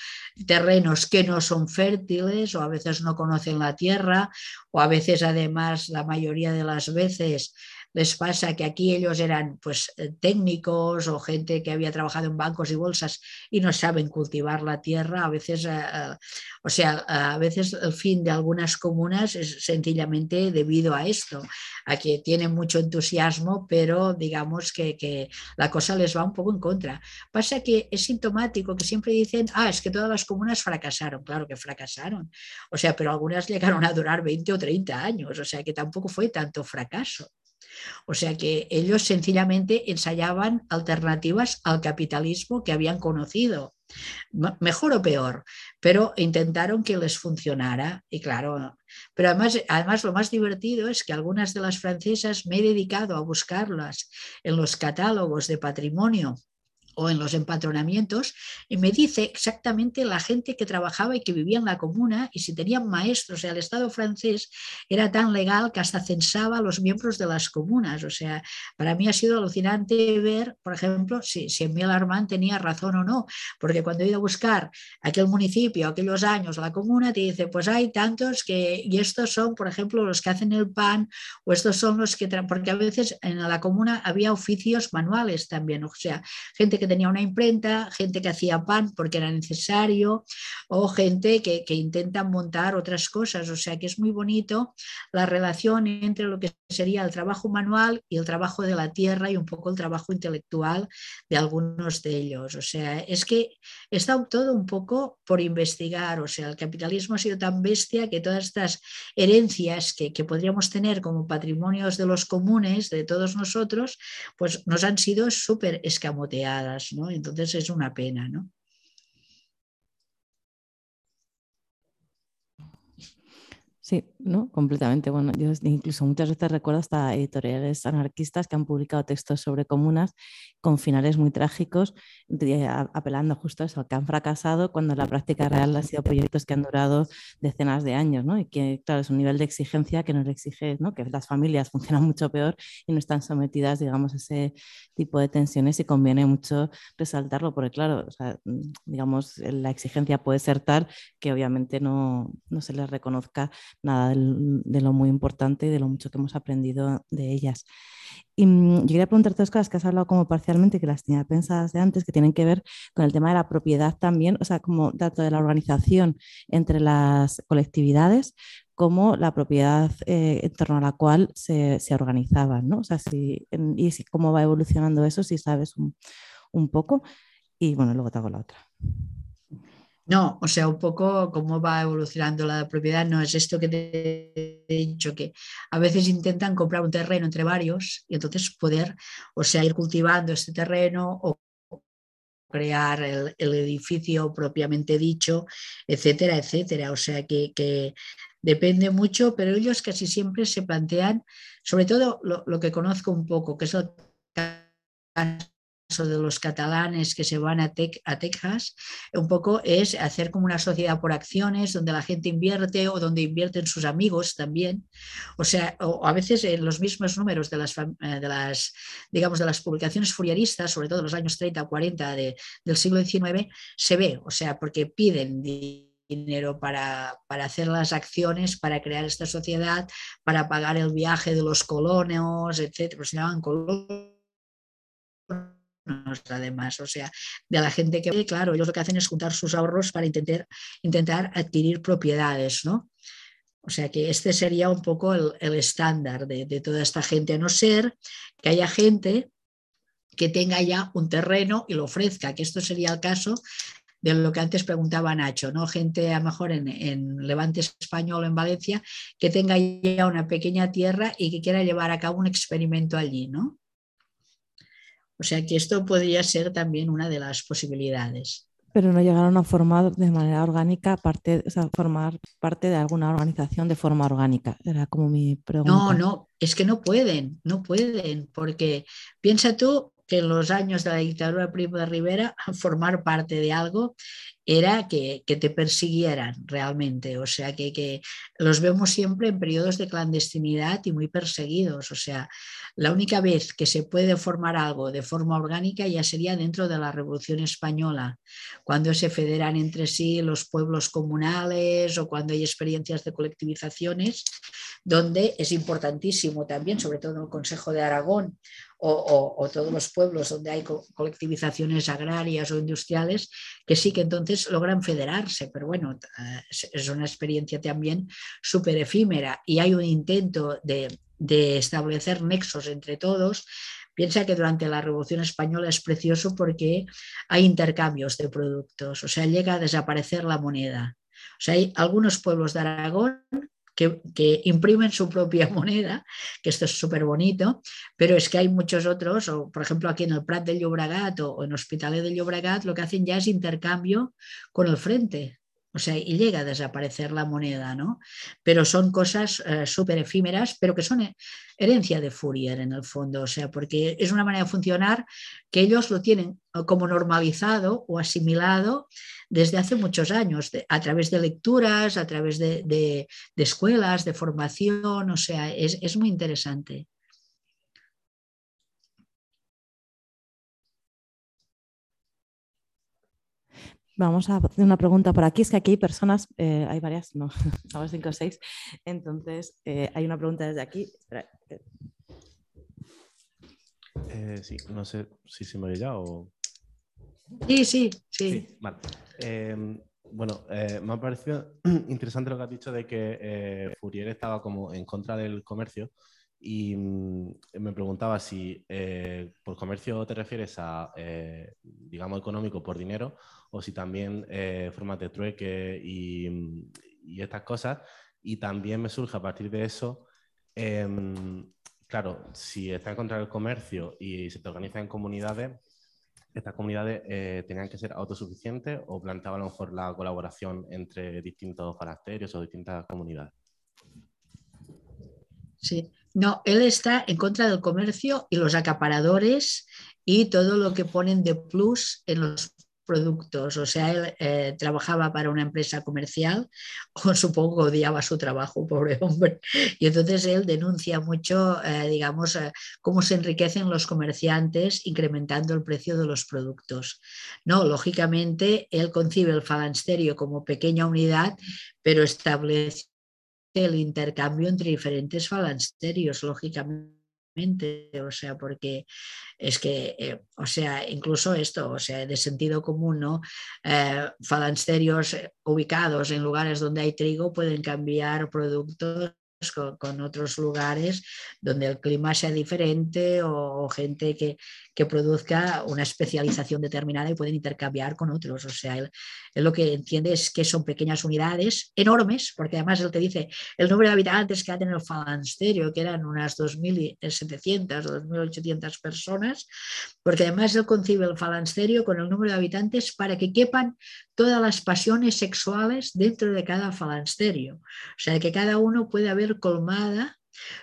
terrenos que no son fértiles o a veces no conocen la tierra, o a veces además, la mayoría de las veces, les pasa que aquí ellos eran pues eh, técnicos o gente que había trabajado en bancos y bolsas y no saben cultivar la tierra. A veces, eh, eh, o sea, a veces el fin de algunas comunas es sencillamente debido a esto, a que tienen mucho entusiasmo, pero digamos que, que la cosa les va un poco en contra. Pasa que es sintomático que siempre dicen, ah, es que todas las comunas fracasaron. Claro que fracasaron. O sea, pero algunas llegaron a durar 20 o 30 años, o sea que tampoco fue tanto fracaso. O sea que ellos sencillamente ensayaban alternativas al capitalismo que habían conocido, mejor o peor, pero intentaron que les funcionara. Y claro, pero además, además lo más divertido es que algunas de las francesas me he dedicado a buscarlas en los catálogos de patrimonio o en los empatronamientos, y me dice exactamente la gente que trabajaba y que vivía en la comuna y si tenían maestros. O sea, el Estado francés era tan legal que hasta censaba a los miembros de las comunas. O sea, para mí ha sido alucinante ver, por ejemplo, si, si Emile Armand tenía razón o no, porque cuando he ido a buscar aquel municipio, aquellos años, la comuna, te dice, pues hay tantos que, y estos son, por ejemplo, los que hacen el pan, o estos son los que, porque a veces en la comuna había oficios manuales también, o sea, gente que tenía una imprenta, gente que hacía pan porque era necesario, o gente que, que intentan montar otras cosas. O sea que es muy bonito la relación entre lo que sería el trabajo manual y el trabajo de la tierra y un poco el trabajo intelectual de algunos de ellos. O sea, es que está todo un poco por investigar. O sea, el capitalismo ha sido tan bestia que todas estas herencias que, que podríamos tener como patrimonios de los comunes, de todos nosotros, pues nos han sido súper escamoteadas. Entonces es una pena, ¿no? Sí, ¿no? Completamente. Bueno, yo incluso muchas veces recuerdo hasta editoriales anarquistas que han publicado textos sobre comunas con finales muy trágicos, apelando justo a eso, que han fracasado cuando la práctica real ha sido proyectos que han durado decenas de años, ¿no? Y que, claro, es un nivel de exigencia que nos exige, ¿no? Que las familias [LAUGHS] funcionan mucho peor y no están sometidas, digamos, a ese tipo de tensiones y conviene mucho resaltarlo, porque, claro, digamos, la exigencia puede ser tal que obviamente no, no se les reconozca nada de lo muy importante y de lo mucho que hemos aprendido de ellas. Y mm, yo quería preguntarte dos cosas que has hablado como parcialmente, que las tenía pensadas de antes, que tienen que ver con el tema de la propiedad también, o sea, como dato de la organización entre las colectividades, como la propiedad eh, en torno a la cual se, se organizaban, ¿no? O sea, si, y cómo va evolucionando eso, si sabes un, un poco. Y bueno, luego te hago la otra. No, o sea, un poco cómo va evolucionando la propiedad, no es esto que te he dicho, que a veces intentan comprar un terreno entre varios y entonces poder, o sea, ir cultivando este terreno o crear el, edificio propiamente dicho, etcétera, etcétera. O sea, que, depende mucho, pero ellos casi siempre se plantean, sobre todo lo, que conozco un poco, que es el de los catalanes que se van a, a, Texas, un poco es hacer como una sociedad por acciones donde la gente invierte o donde invierten sus amigos también. O sea, o a veces en los mismos números de las, eh, de las, digamos, de las publicaciones furieristas, sobre todo en los años 30 o 40 del siglo XIX, se ve, o sea, porque piden dinero para, para, hacer las acciones, para crear esta sociedad, para pagar el viaje de los colonos, etc. Pues se llaman colonos además, o sea, de la gente que, claro, ellos lo que hacen es juntar sus ahorros para intentar, intentar adquirir propiedades, ¿no? O sea que este sería un poco el, estándar de, toda esta gente, a no ser que haya gente que tenga ya un terreno y lo ofrezca, que esto sería el caso de lo que antes preguntaba Nacho, ¿no? Gente a lo mejor en, en, Levante Español o en Valencia que tenga ya una pequeña tierra y que quiera llevar a cabo un experimento allí, ¿no? O sea que esto podría ser también una de las posibilidades. Pero no llegaron a formar de manera orgánica, parte, o sea, formar parte de alguna organización de forma orgánica. Era como mi pregunta. No, no, es que no pueden, no pueden, porque piensa tú que en los años de la dictadura Primo de Rivera [LAUGHS] formar parte de algo era que, te persiguieran realmente. O sea, que, que, los vemos siempre en periodos de clandestinidad y muy perseguidos. O sea, la única vez que se puede formar algo de forma orgánica ya sería dentro de la Revolución Española, cuando se federan entre sí los pueblos comunales o cuando hay experiencias de colectivizaciones, donde es importantísimo también, sobre todo en el Consejo de Aragón, o, todos los pueblos donde hay colectivizaciones agrarias o industriales, que sí que entonces logran federarse, pero bueno, eh, es una experiencia también súper efímera y hay un intento de, de establecer nexos entre todos, Piensa que durante la Revolución Española es precioso porque hay intercambios de productos, o sea, llega a desaparecer la moneda. O sea, hay algunos pueblos de Aragón que, imprimen su propia [LAUGHS] moneda, que esto es súper bonito, pero es que hay muchos otros, o por ejemplo aquí en el Prat del Llobregat o, en Hospitalet del Llobregat, lo que hacen ya es intercambio con el frente. O sea, y llega a desaparecer la moneda, ¿no? Pero son cosas eh, súper efímeras, pero que son herencia de Fourier en el fondo, o sea, porque es una manera de funcionar que ellos lo tienen como normalizado o asimilado desde hace muchos años, a través de lecturas, a través de, escuelas, de formación, o sea, es, muy interesante. Vamos a hacer una pregunta por aquí. Es que aquí hay personas, eh, hay varias, no, [LAUGHS] ver, cinco o seis. Entonces, eh, hay una pregunta desde aquí. Eh, sí, no sé si se me oye ya o. Sí, sí, sí. vale. Em, bueno, eh, me ha parecido [CLEARS THROAT] interesante lo que has dicho de que eh, Fourier estaba como en contra del comercio y mm, me preguntaba si eh, por comercio te refieres a, digamos, económico por dinero o si también formas de trueque y, mm, y, estas cosas. Y también me surge a partir de eso, em, claro, si está en contra del comercio y se te organiza en comunidades, estas comunidades eh, tenían que ser autosuficientes o planteaba a lo mejor la colaboración entre distintos caracteres o distintas comunidades? Sí, no, él está en contra del comercio y los acaparadores y todo lo que ponen de plus en los productos. O sea, él eh, trabajaba para una empresa comercial, [LAUGHS] o supongo odiaba su trabajo, pobre hombre. Y entonces él denuncia mucho, eh, digamos, eh, cómo se enriquecen los comerciantes incrementando el precio de los productos. No, lógicamente, él concibe el falansterio como pequeña unidad, pero establece el intercambio entre diferentes falansterios, lógicamente o sea, porque es que, eh, o sea, incluso esto, o sea, de sentido común, ¿no? Eh, falansterios ubicados en lugares donde hay trigo pueden cambiar productos con, otros lugares donde el clima sea diferente o, gente que, que, produzca una especialización determinada y pueden intercambiar con otros. O sea, él, lo que entiende es que son pequeñas unidades enormes, porque además él te dice el número de habitantes que ha tenido el falansterio, que eran unas 2.700 o 2.800 personas, porque además él concibe el falansterio con el número de habitantes para que quepan todas las pasiones sexuales dentro de cada falansterio. O sea, que cada uno puede haber colmada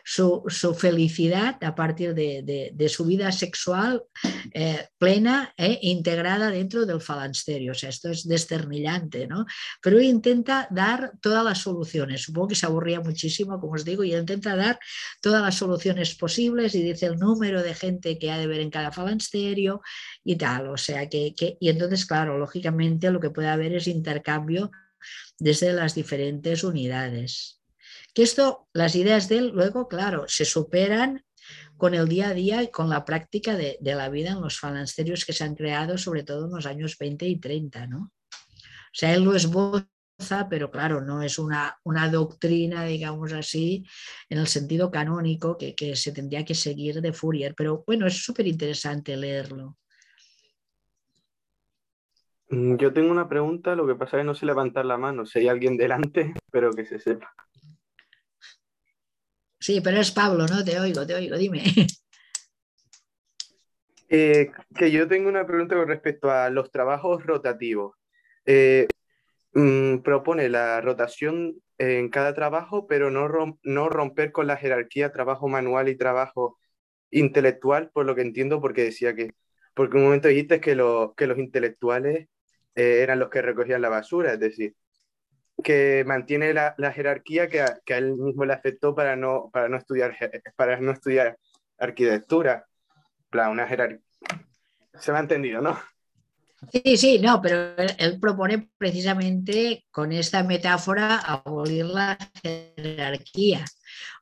su, felicidad a partir de, su vida sexual eh, plena e integrada dentro del falansterio. O sea, esto es desternillante, ¿no? Pero intenta dar todas las soluciones. Supongo que se aburría muchísimo, como os digo, y intenta dar todas las soluciones posibles y dice el número de gente que ha de ver en cada falansterio y tal. O sea, que, que y entonces, claro, lógicamente lo que puede haber es intercambio desde las diferentes unidades. Que esto, las ideas de él luego, claro, se superan con el día a día y con la práctica de, la vida en los falansterios que se han creado, sobre todo en los años 20 y 30, ¿no? O sea, él lo esboza pero claro, no es una, una doctrina, digamos así, en el sentido canónico que, que se tendría que seguir de Fourier. Pero bueno, es súper interesante leerlo. Mm, yo tengo una pregunta, lo que pasa es que no sé levantar la mano, si hay alguien delante, [LAUGHS] pero que se sepa. Sí, pero es Pablo, ¿no? Te oigo, te oigo, dime. [LAUGHS] Eh, que yo tengo una pregunta con respecto a los trabajos rotativos. Eh, mm, propone la rotación en cada trabajo, pero no, romper con la jerarquía trabajo manual y trabajo intelectual, por lo que entiendo, porque decía que, porque un momento dijiste que, que los intelectuales eh, eran los que recogían la basura, es decir, que mantiene la, jerarquía que a, que él mismo le afectó para no, para no, estudiar, para no estudiar arquitectura. Plan, una jerarquía. Se me ha entendido, ¿no? Sí, sí, no, pero él, propone precisamente con esta metáfora abolir la jerarquía.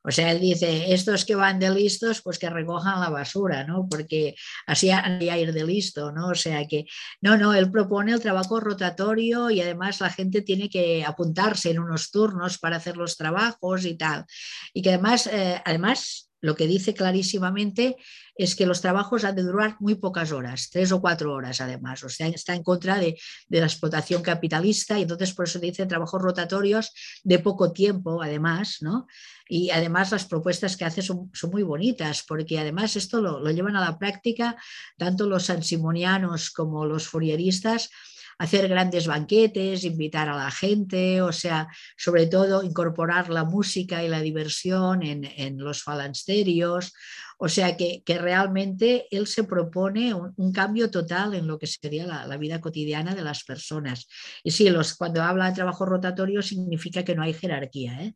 O sea, él dice, estos que van de listos, pues que recojan la basura, ¿no? Porque así haría ir de listo, ¿no? O sea que, no, no, él propone el trabajo rotatorio y además la gente tiene que apuntarse en unos turnos para hacer los trabajos y tal. Y que además, eh, además lo que dice clarísimamente es que los trabajos han de durar muy pocas horas, tres o cuatro horas además. O sea, está en contra de, la explotación capitalista y entonces por eso dicen trabajos rotatorios de poco tiempo además, ¿no? Y además las propuestas que hace son, muy bonitas porque además esto lo, lo, llevan a la práctica tanto los sansimonianos como los fourieristas hacer grandes banquetes, invitar a la gente, o sea, sobre todo incorporar la música y la diversión en, los falansterios. O sea que, realmente él se propone un, cambio total en lo que sería la, vida cotidiana de las personas. Y sí, los, cuando habla de trabajo rotatorio significa que no hay jerarquía. ¿eh?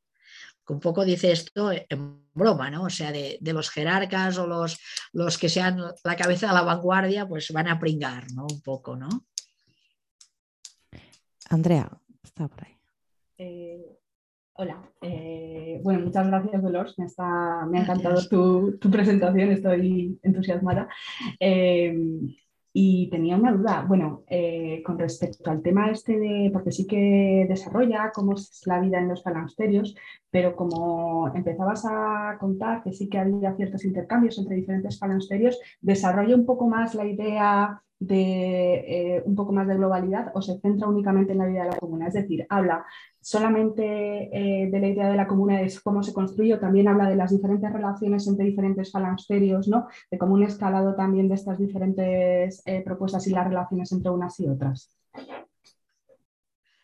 un poco dice esto en broma, ¿no? O sea, de, los jerarcas o los, los que sean la cabeza de la vanguardia, pues van a pringar, ¿no? Un poco, ¿no? Andrea, está por ahí. Eh, hola. Eh, bueno, muchas gracias, Dolores. Me, me ha encantado tu, presentación, estoy entusiasmada. Eh, y tenía una duda, bueno, con respecto al tema este de, porque sí que desarrolla cómo es la vida en los falansterios, pero como empezabas a contar que sí que había ciertos intercambios entre diferentes falansterios, desarrolla un poco más la idea de eh, un poco más de globalidad o se centra únicamente en la vida de la comuna. Es decir, habla solamente eh, de la idea de la comuna, de cómo se construye, o también habla de las diferentes relaciones entre diferentes falansterios, ¿no? de cómo un escalado también de estas diferentes eh, propuestas y las relaciones entre unas y otras.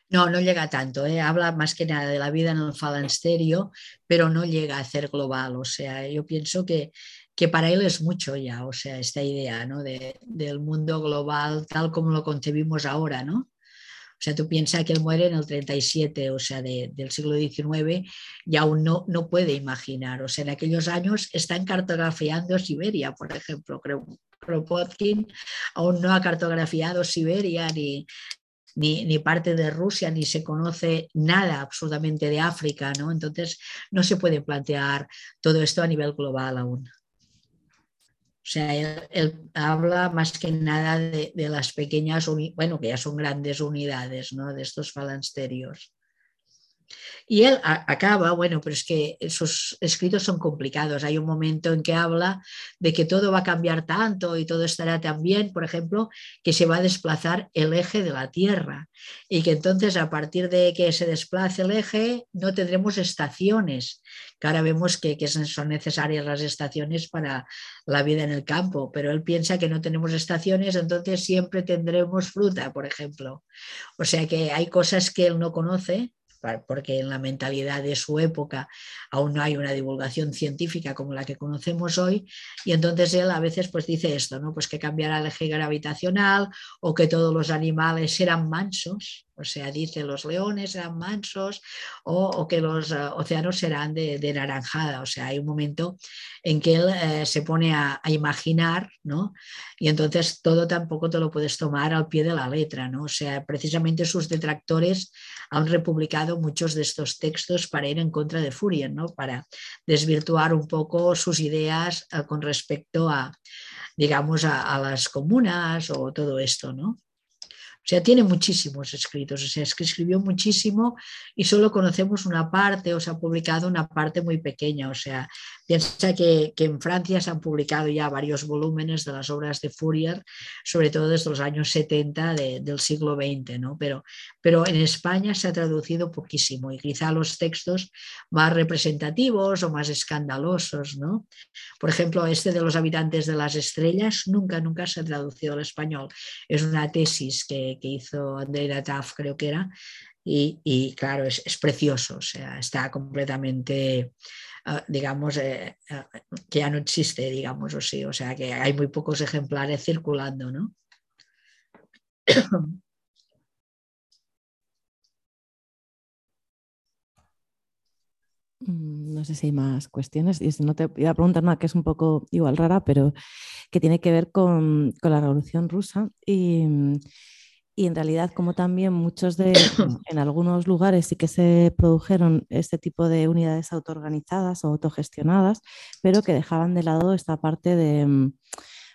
No, no llega tanto. Habla más que nada de la vida en el falansterio, pero no llega a ser global. O sea, yo pienso que que para él es mucho ya, o sea, esta idea ¿no? de, del mundo global tal como lo concebimos ahora, ¿no? O sea, tú piensas que él muere en el 37, o sea, del siglo XIX, y aún no, no puede imaginar. O sea, en aquellos años están cartografiando Siberia, por ejemplo. Creo Kropotkin aún no ha cartografiado Siberia ni, ni, ni, parte de Rusia, ni se conoce nada absolutamente de África, ¿no? Entonces, no se puede plantear todo esto a nivel global aún. O sea, él, habla más que nada de, las pequeñas, bueno, que ya son grandes unidades, ¿no? De estos falansterios. Y él acaba, bueno, pero es que esos escritos son complicados. Hay un momento en que habla de que todo va a cambiar tanto y todo estará tan bien, por ejemplo, que se va a desplazar el eje de la Tierra y que entonces a partir de que se desplace el eje no tendremos estaciones, que ahora vemos que, que son necesarias las estaciones para la vida en el campo, pero él piensa que no tenemos estaciones, entonces siempre tendremos fruta, por ejemplo. O sea que hay cosas que él no conoce porque en la mentalidad de su época aún no hay una divulgación científica como la que conocemos hoy, y entonces él a veces pues dice esto, ¿no? Pues que cambiará el eje gravitacional o que todos los animales serán mansos, o sea, dice los leones serán mansos o, que los eh, océanos serán de, naranjada. O sea, hay un momento en que él eh, se pone a, imaginar, ¿no? Y entonces todo tampoco te lo puedes tomar al pie de la letra, ¿no? O sea, precisamente sus detractores han republicado muchos de estos textos para ir en contra de Fourier, ¿no? Para desvirtuar un poco sus ideas eh, con respecto a, digamos, a las comunas o todo esto, ¿no? O sea, tiene muchísimos escritos, o sea, es que escribió muchísimo y solo conocemos una parte o se ha publicado una parte muy pequeña. O sea, piensa que, en Francia se han publicado ya varios volúmenes de las obras de Fourier, sobre todo desde los años 70 del siglo XX, ¿no? Pero, pero en España se ha traducido poquísimo y quizá los textos más representativos o más escandalosos, ¿no? Por ejemplo, este de los habitantes de las estrellas nunca, nunca se ha traducido al español. Es una tesis que, que, hizo Andrea Taff, creo que era, y, claro, es, precioso, o sea, está completamente, ah, digamos, eh, ah, que ya no existe, digamos, o sí, o sea, que hay muy pocos ejemplares circulando, ¿no? [COUGHS] Mm, no sé si hay más cuestiones. Y no te iba a preguntar nada que es un poco igual rara, pero que tiene que ver con, con la Revolución Rusa. Y, y en realidad como también muchos de, [COUGHS] en algunos lugares sí que se produjeron este tipo de unidades autoorganizadas o autogestionadas, pero que dejaban de lado esta parte de, mm,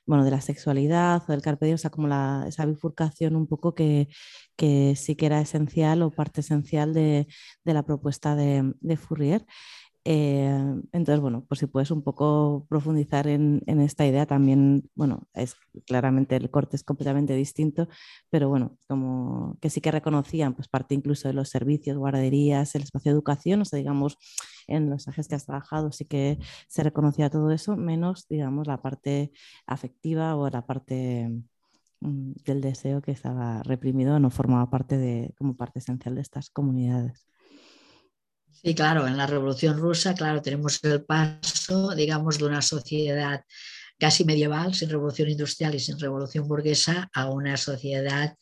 bueno, de la sexualidad o del carpe diem, o sea, como la, esa bifurcación un poco que, que, sí que era esencial o parte esencial de, de la propuesta de, de Fourier. Eh, entonces, bueno, pues si puedes un poco profundizar en, esta idea también, bueno, es claramente el corte es completamente distinto, pero bueno, como que sí que reconocían pues parte incluso de los servicios, guarderías, el espacio de educación, o sea, digamos, en los ejes que has trabajado sí que se reconocía todo eso, menos, digamos, la parte afectiva o la parte mm, del deseo que estaba reprimido, no formaba parte de, como parte esencial de estas comunidades. Sí, claro, en la Revolución Rusa, claro, tenemos el paso, digamos, de una sociedad casi medieval, sin revolución industrial y sin revolución burguesa, a una sociedad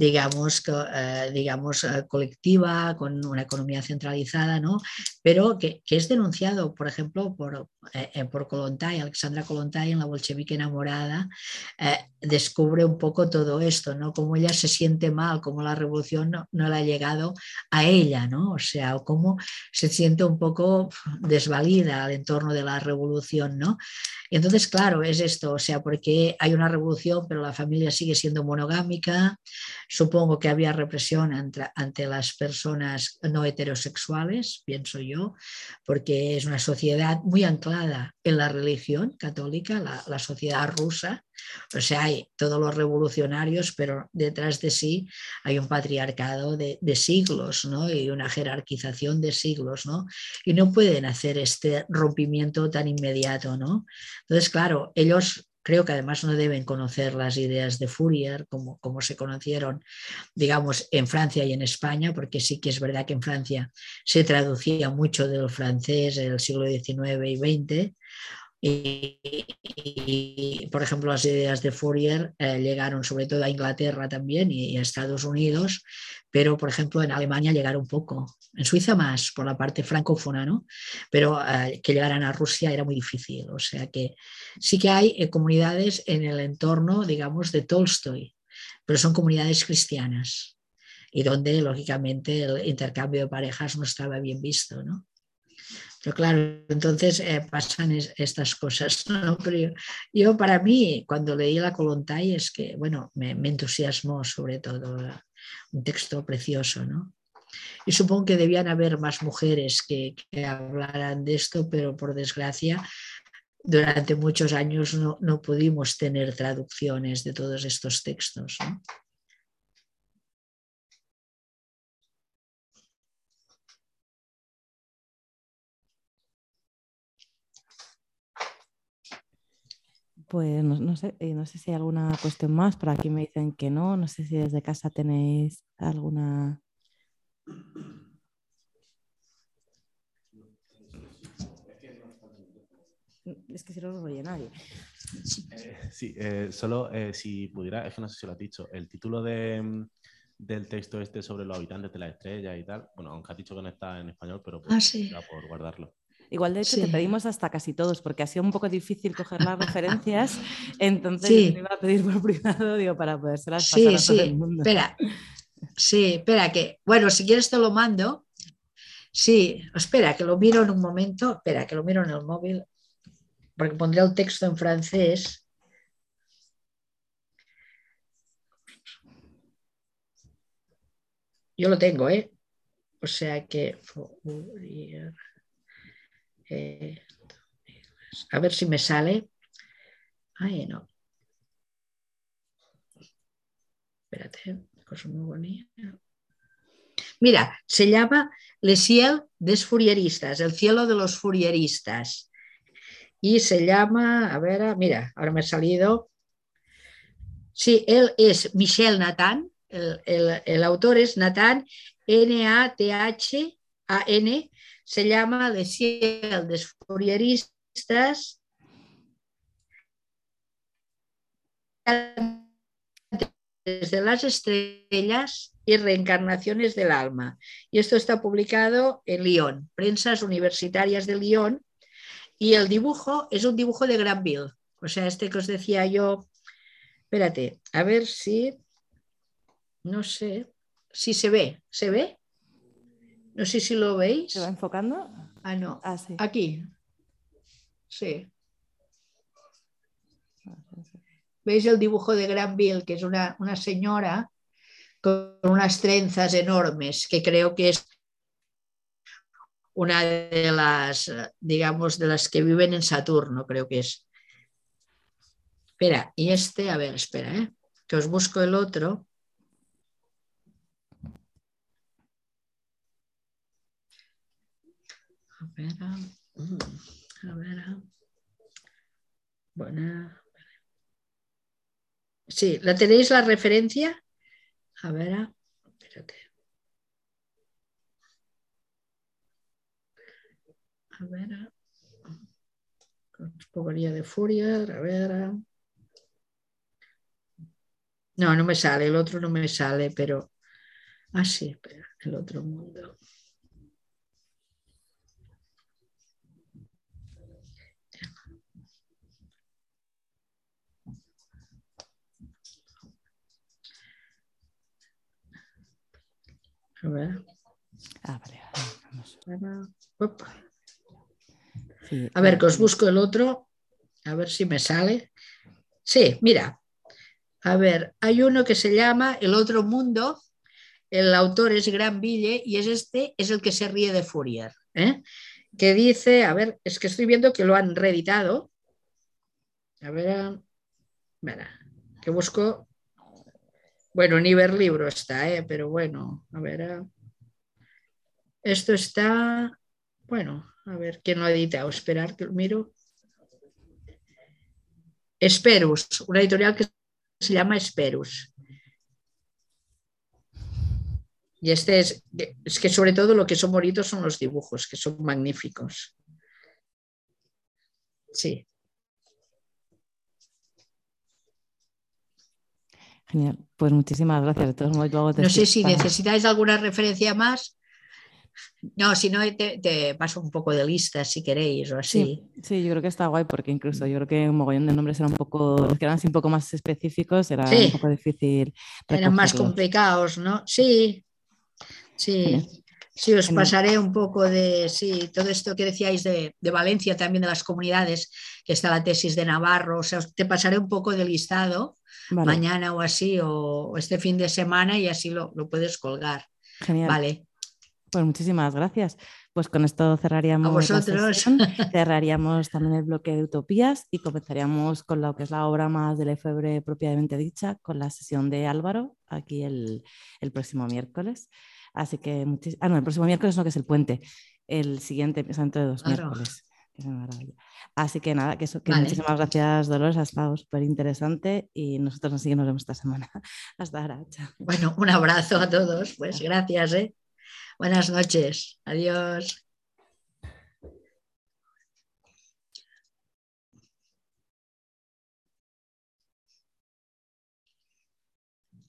digamos, eh, digamos eh, colectiva, con una economía centralizada, ¿no? pero que, es denunciado, por ejemplo, por, eh, por Kolontai, Alexandra Kolontai en La Bolchevique enamorada, descubre un poco todo esto, ¿no? cómo ella se siente mal, cómo la revolución no, no, le ha llegado a ella, ¿no? o sea, cómo se siente un poco desvalida al entorno de la revolución. ¿no? Y entonces, claro, es esto, o sea, porque hay una revolución, pero la familia sigue siendo monogámica, Supongo que había represión ante, las personas no heterosexuales, pienso yo, porque es una sociedad muy anclada en la religión católica, la, sociedad rusa. O sea, hay todos los revolucionarios, pero detrás de sí hay un patriarcado de, siglos ¿no? y una jerarquización de siglos. ¿no? Y no pueden hacer este rompimiento tan inmediato. ¿no? Entonces, claro, ellos Creo que además no deben conocer las ideas de Fourier como, como se conocieron, digamos, en Francia y en España, porque sí que es verdad que en Francia se traducía mucho del francés en el siglo XIX y XX. Y, por ejemplo, las ideas de Fourier eh, llegaron sobre todo a Inglaterra también y, a Estados Unidos, pero por ejemplo en Alemania llegaron poco, en Suiza más por la parte francófona, ¿no? Pero eh, que llegaran a Rusia era muy difícil, o sea que sí que hay eh, comunidades en el entorno, digamos, de Tolstoy, pero son comunidades cristianas y donde lógicamente el intercambio de parejas no estaba bien visto, ¿no? Pero claro, entonces eh, pasan estas cosas. [LAUGHS] ¿no? Pero yo, para mí, cuando leí la Colontay, es que, bueno, me, entusiasmó sobre todo un texto precioso, ¿no? Y supongo que debían haber más mujeres que, hablaran de esto, pero por desgracia, durante muchos años no, no pudimos tener traducciones de todos estos textos. Pues no, sé, eh, no sé si hay alguna cuestión más, por aquí me dicen que no, no sé si desde casa tenéis alguna... Es que si no, lo oye nadie. Eh, sí, eh, solo si pudiera, es que no sé si lo has dicho, el título de, mm, del texto este sobre los habitantes de la estrella y tal, bueno, aunque has dicho que no está en español, pero pues, ah, sí. por guardarlo. Igual, de hecho, te pedimos hasta casi todos, porque ha sido un poco difícil coger las referencias. [LAUGHS] Entonces, me iba a pedir por [LAUGHS] privado, digo, para podérselas sí, pasar a todo el mundo. Espera. Sí, espera que. Bueno, si quieres te lo mando. Sí, espera, que lo miro en un momento. Espera, que lo miro en el móvil. Porque pondré el texto en francés. Yo lo tengo, ¿eh? O sea que. A ver si me sale. Ay, no. Espérate, cosa muy bonita. Mira, se llama Le Ciel des Fourieristas, el cielo de los furieristas. Y se llama, a ver, mira, ahora me ha salido. Sí, él es Michel Nathan, el, autor es Nathan, N-A-T-H-A-N, se llama Le Ciel des Fourieristas desde las estrellas y reencarnaciones del alma. Y esto está publicado en Lyon, Prensas Universitarias de Lyon, y el dibujo es un dibujo de Granville. O sea, este que os decía yo, espérate, a ver si, no sé, si se ve, ¿se ve? No sé si lo veis. ¿Se va enfocando? Ah, no. Ah, Aquí. Sí. ¿Veis el dibujo de Granville, que es una, una señora con unas trenzas enormes, que creo que es una de las, digamos, de las que viven en Saturno, creo que es. Espera, y este, a ver, espera, ¿eh? que os busco el otro. A ver, a ver. Bueno. Sí, ¿la tenéis la referencia? A ver, espérate. A ver, podría de furia, a ver. No, no me sale, el otro no me sale, pero. Ah, sí, espera, el otro mundo. A ver. Ah, vale, a ver, que os busco el otro. A ver si me sale. Sí, mira. A ver, hay uno que se llama El otro mundo. El autor es Gran Ville y es este, es el que se ríe de Fourier. ¿eh? Que dice, a ver, es que estoy viendo que lo han reeditado. A ver, mira, que busco bueno, ni ver libro está, ¿eh? pero bueno, a ver. Eh. Esto está, bueno, a ver, ¿quién lo ha editado? Esperar que lo miro. Esperus, una editorial que se llama Esperus. Y este es, es que sobre todo lo que son bonitos son los dibujos, que son magníficos. Sí. Genial, pues muchísimas gracias. De todos modos, no sé si necesitáis alguna referencia más. No, si no, te, paso un poco de lista si queréis o así. Sí, yo creo que está guay porque incluso yo creo que un mogollón de nombres eran un poco, que eran un poco más específicos, era un poco difícil. Eran más complicados, ¿no? Sí, sí. Sí, os pasaré un poco de sí, todo esto que decíais de, de, Valencia, también de las comunidades, que está la tesis de Navarro, o sea, te pasaré un poco de listado mañana o así, o, este fin de semana y así lo, puedes colgar. Genial. Vale. Pues muchísimas gracias. Pues con esto cerraríamos. A vosotros. [LAUGHS] cerraríamos también el bloque de utopías y comenzaríamos con lo que es la obra más de Lefebvre propiamente dicha, con la sesión de Álvaro, aquí el, próximo miércoles. Así que, ah, no, el próximo miércoles no, que es el puente. El siguiente, dentro de dos miércoles. Así que nada, que, muchísimas gracias Dolores, ha estado súper interesante y nosotros nos seguimos esta semana. [LAUGHS] Hasta ahora. Bueno, un abrazo a todos, pues gracias. ¿eh? Buenas noches, adiós.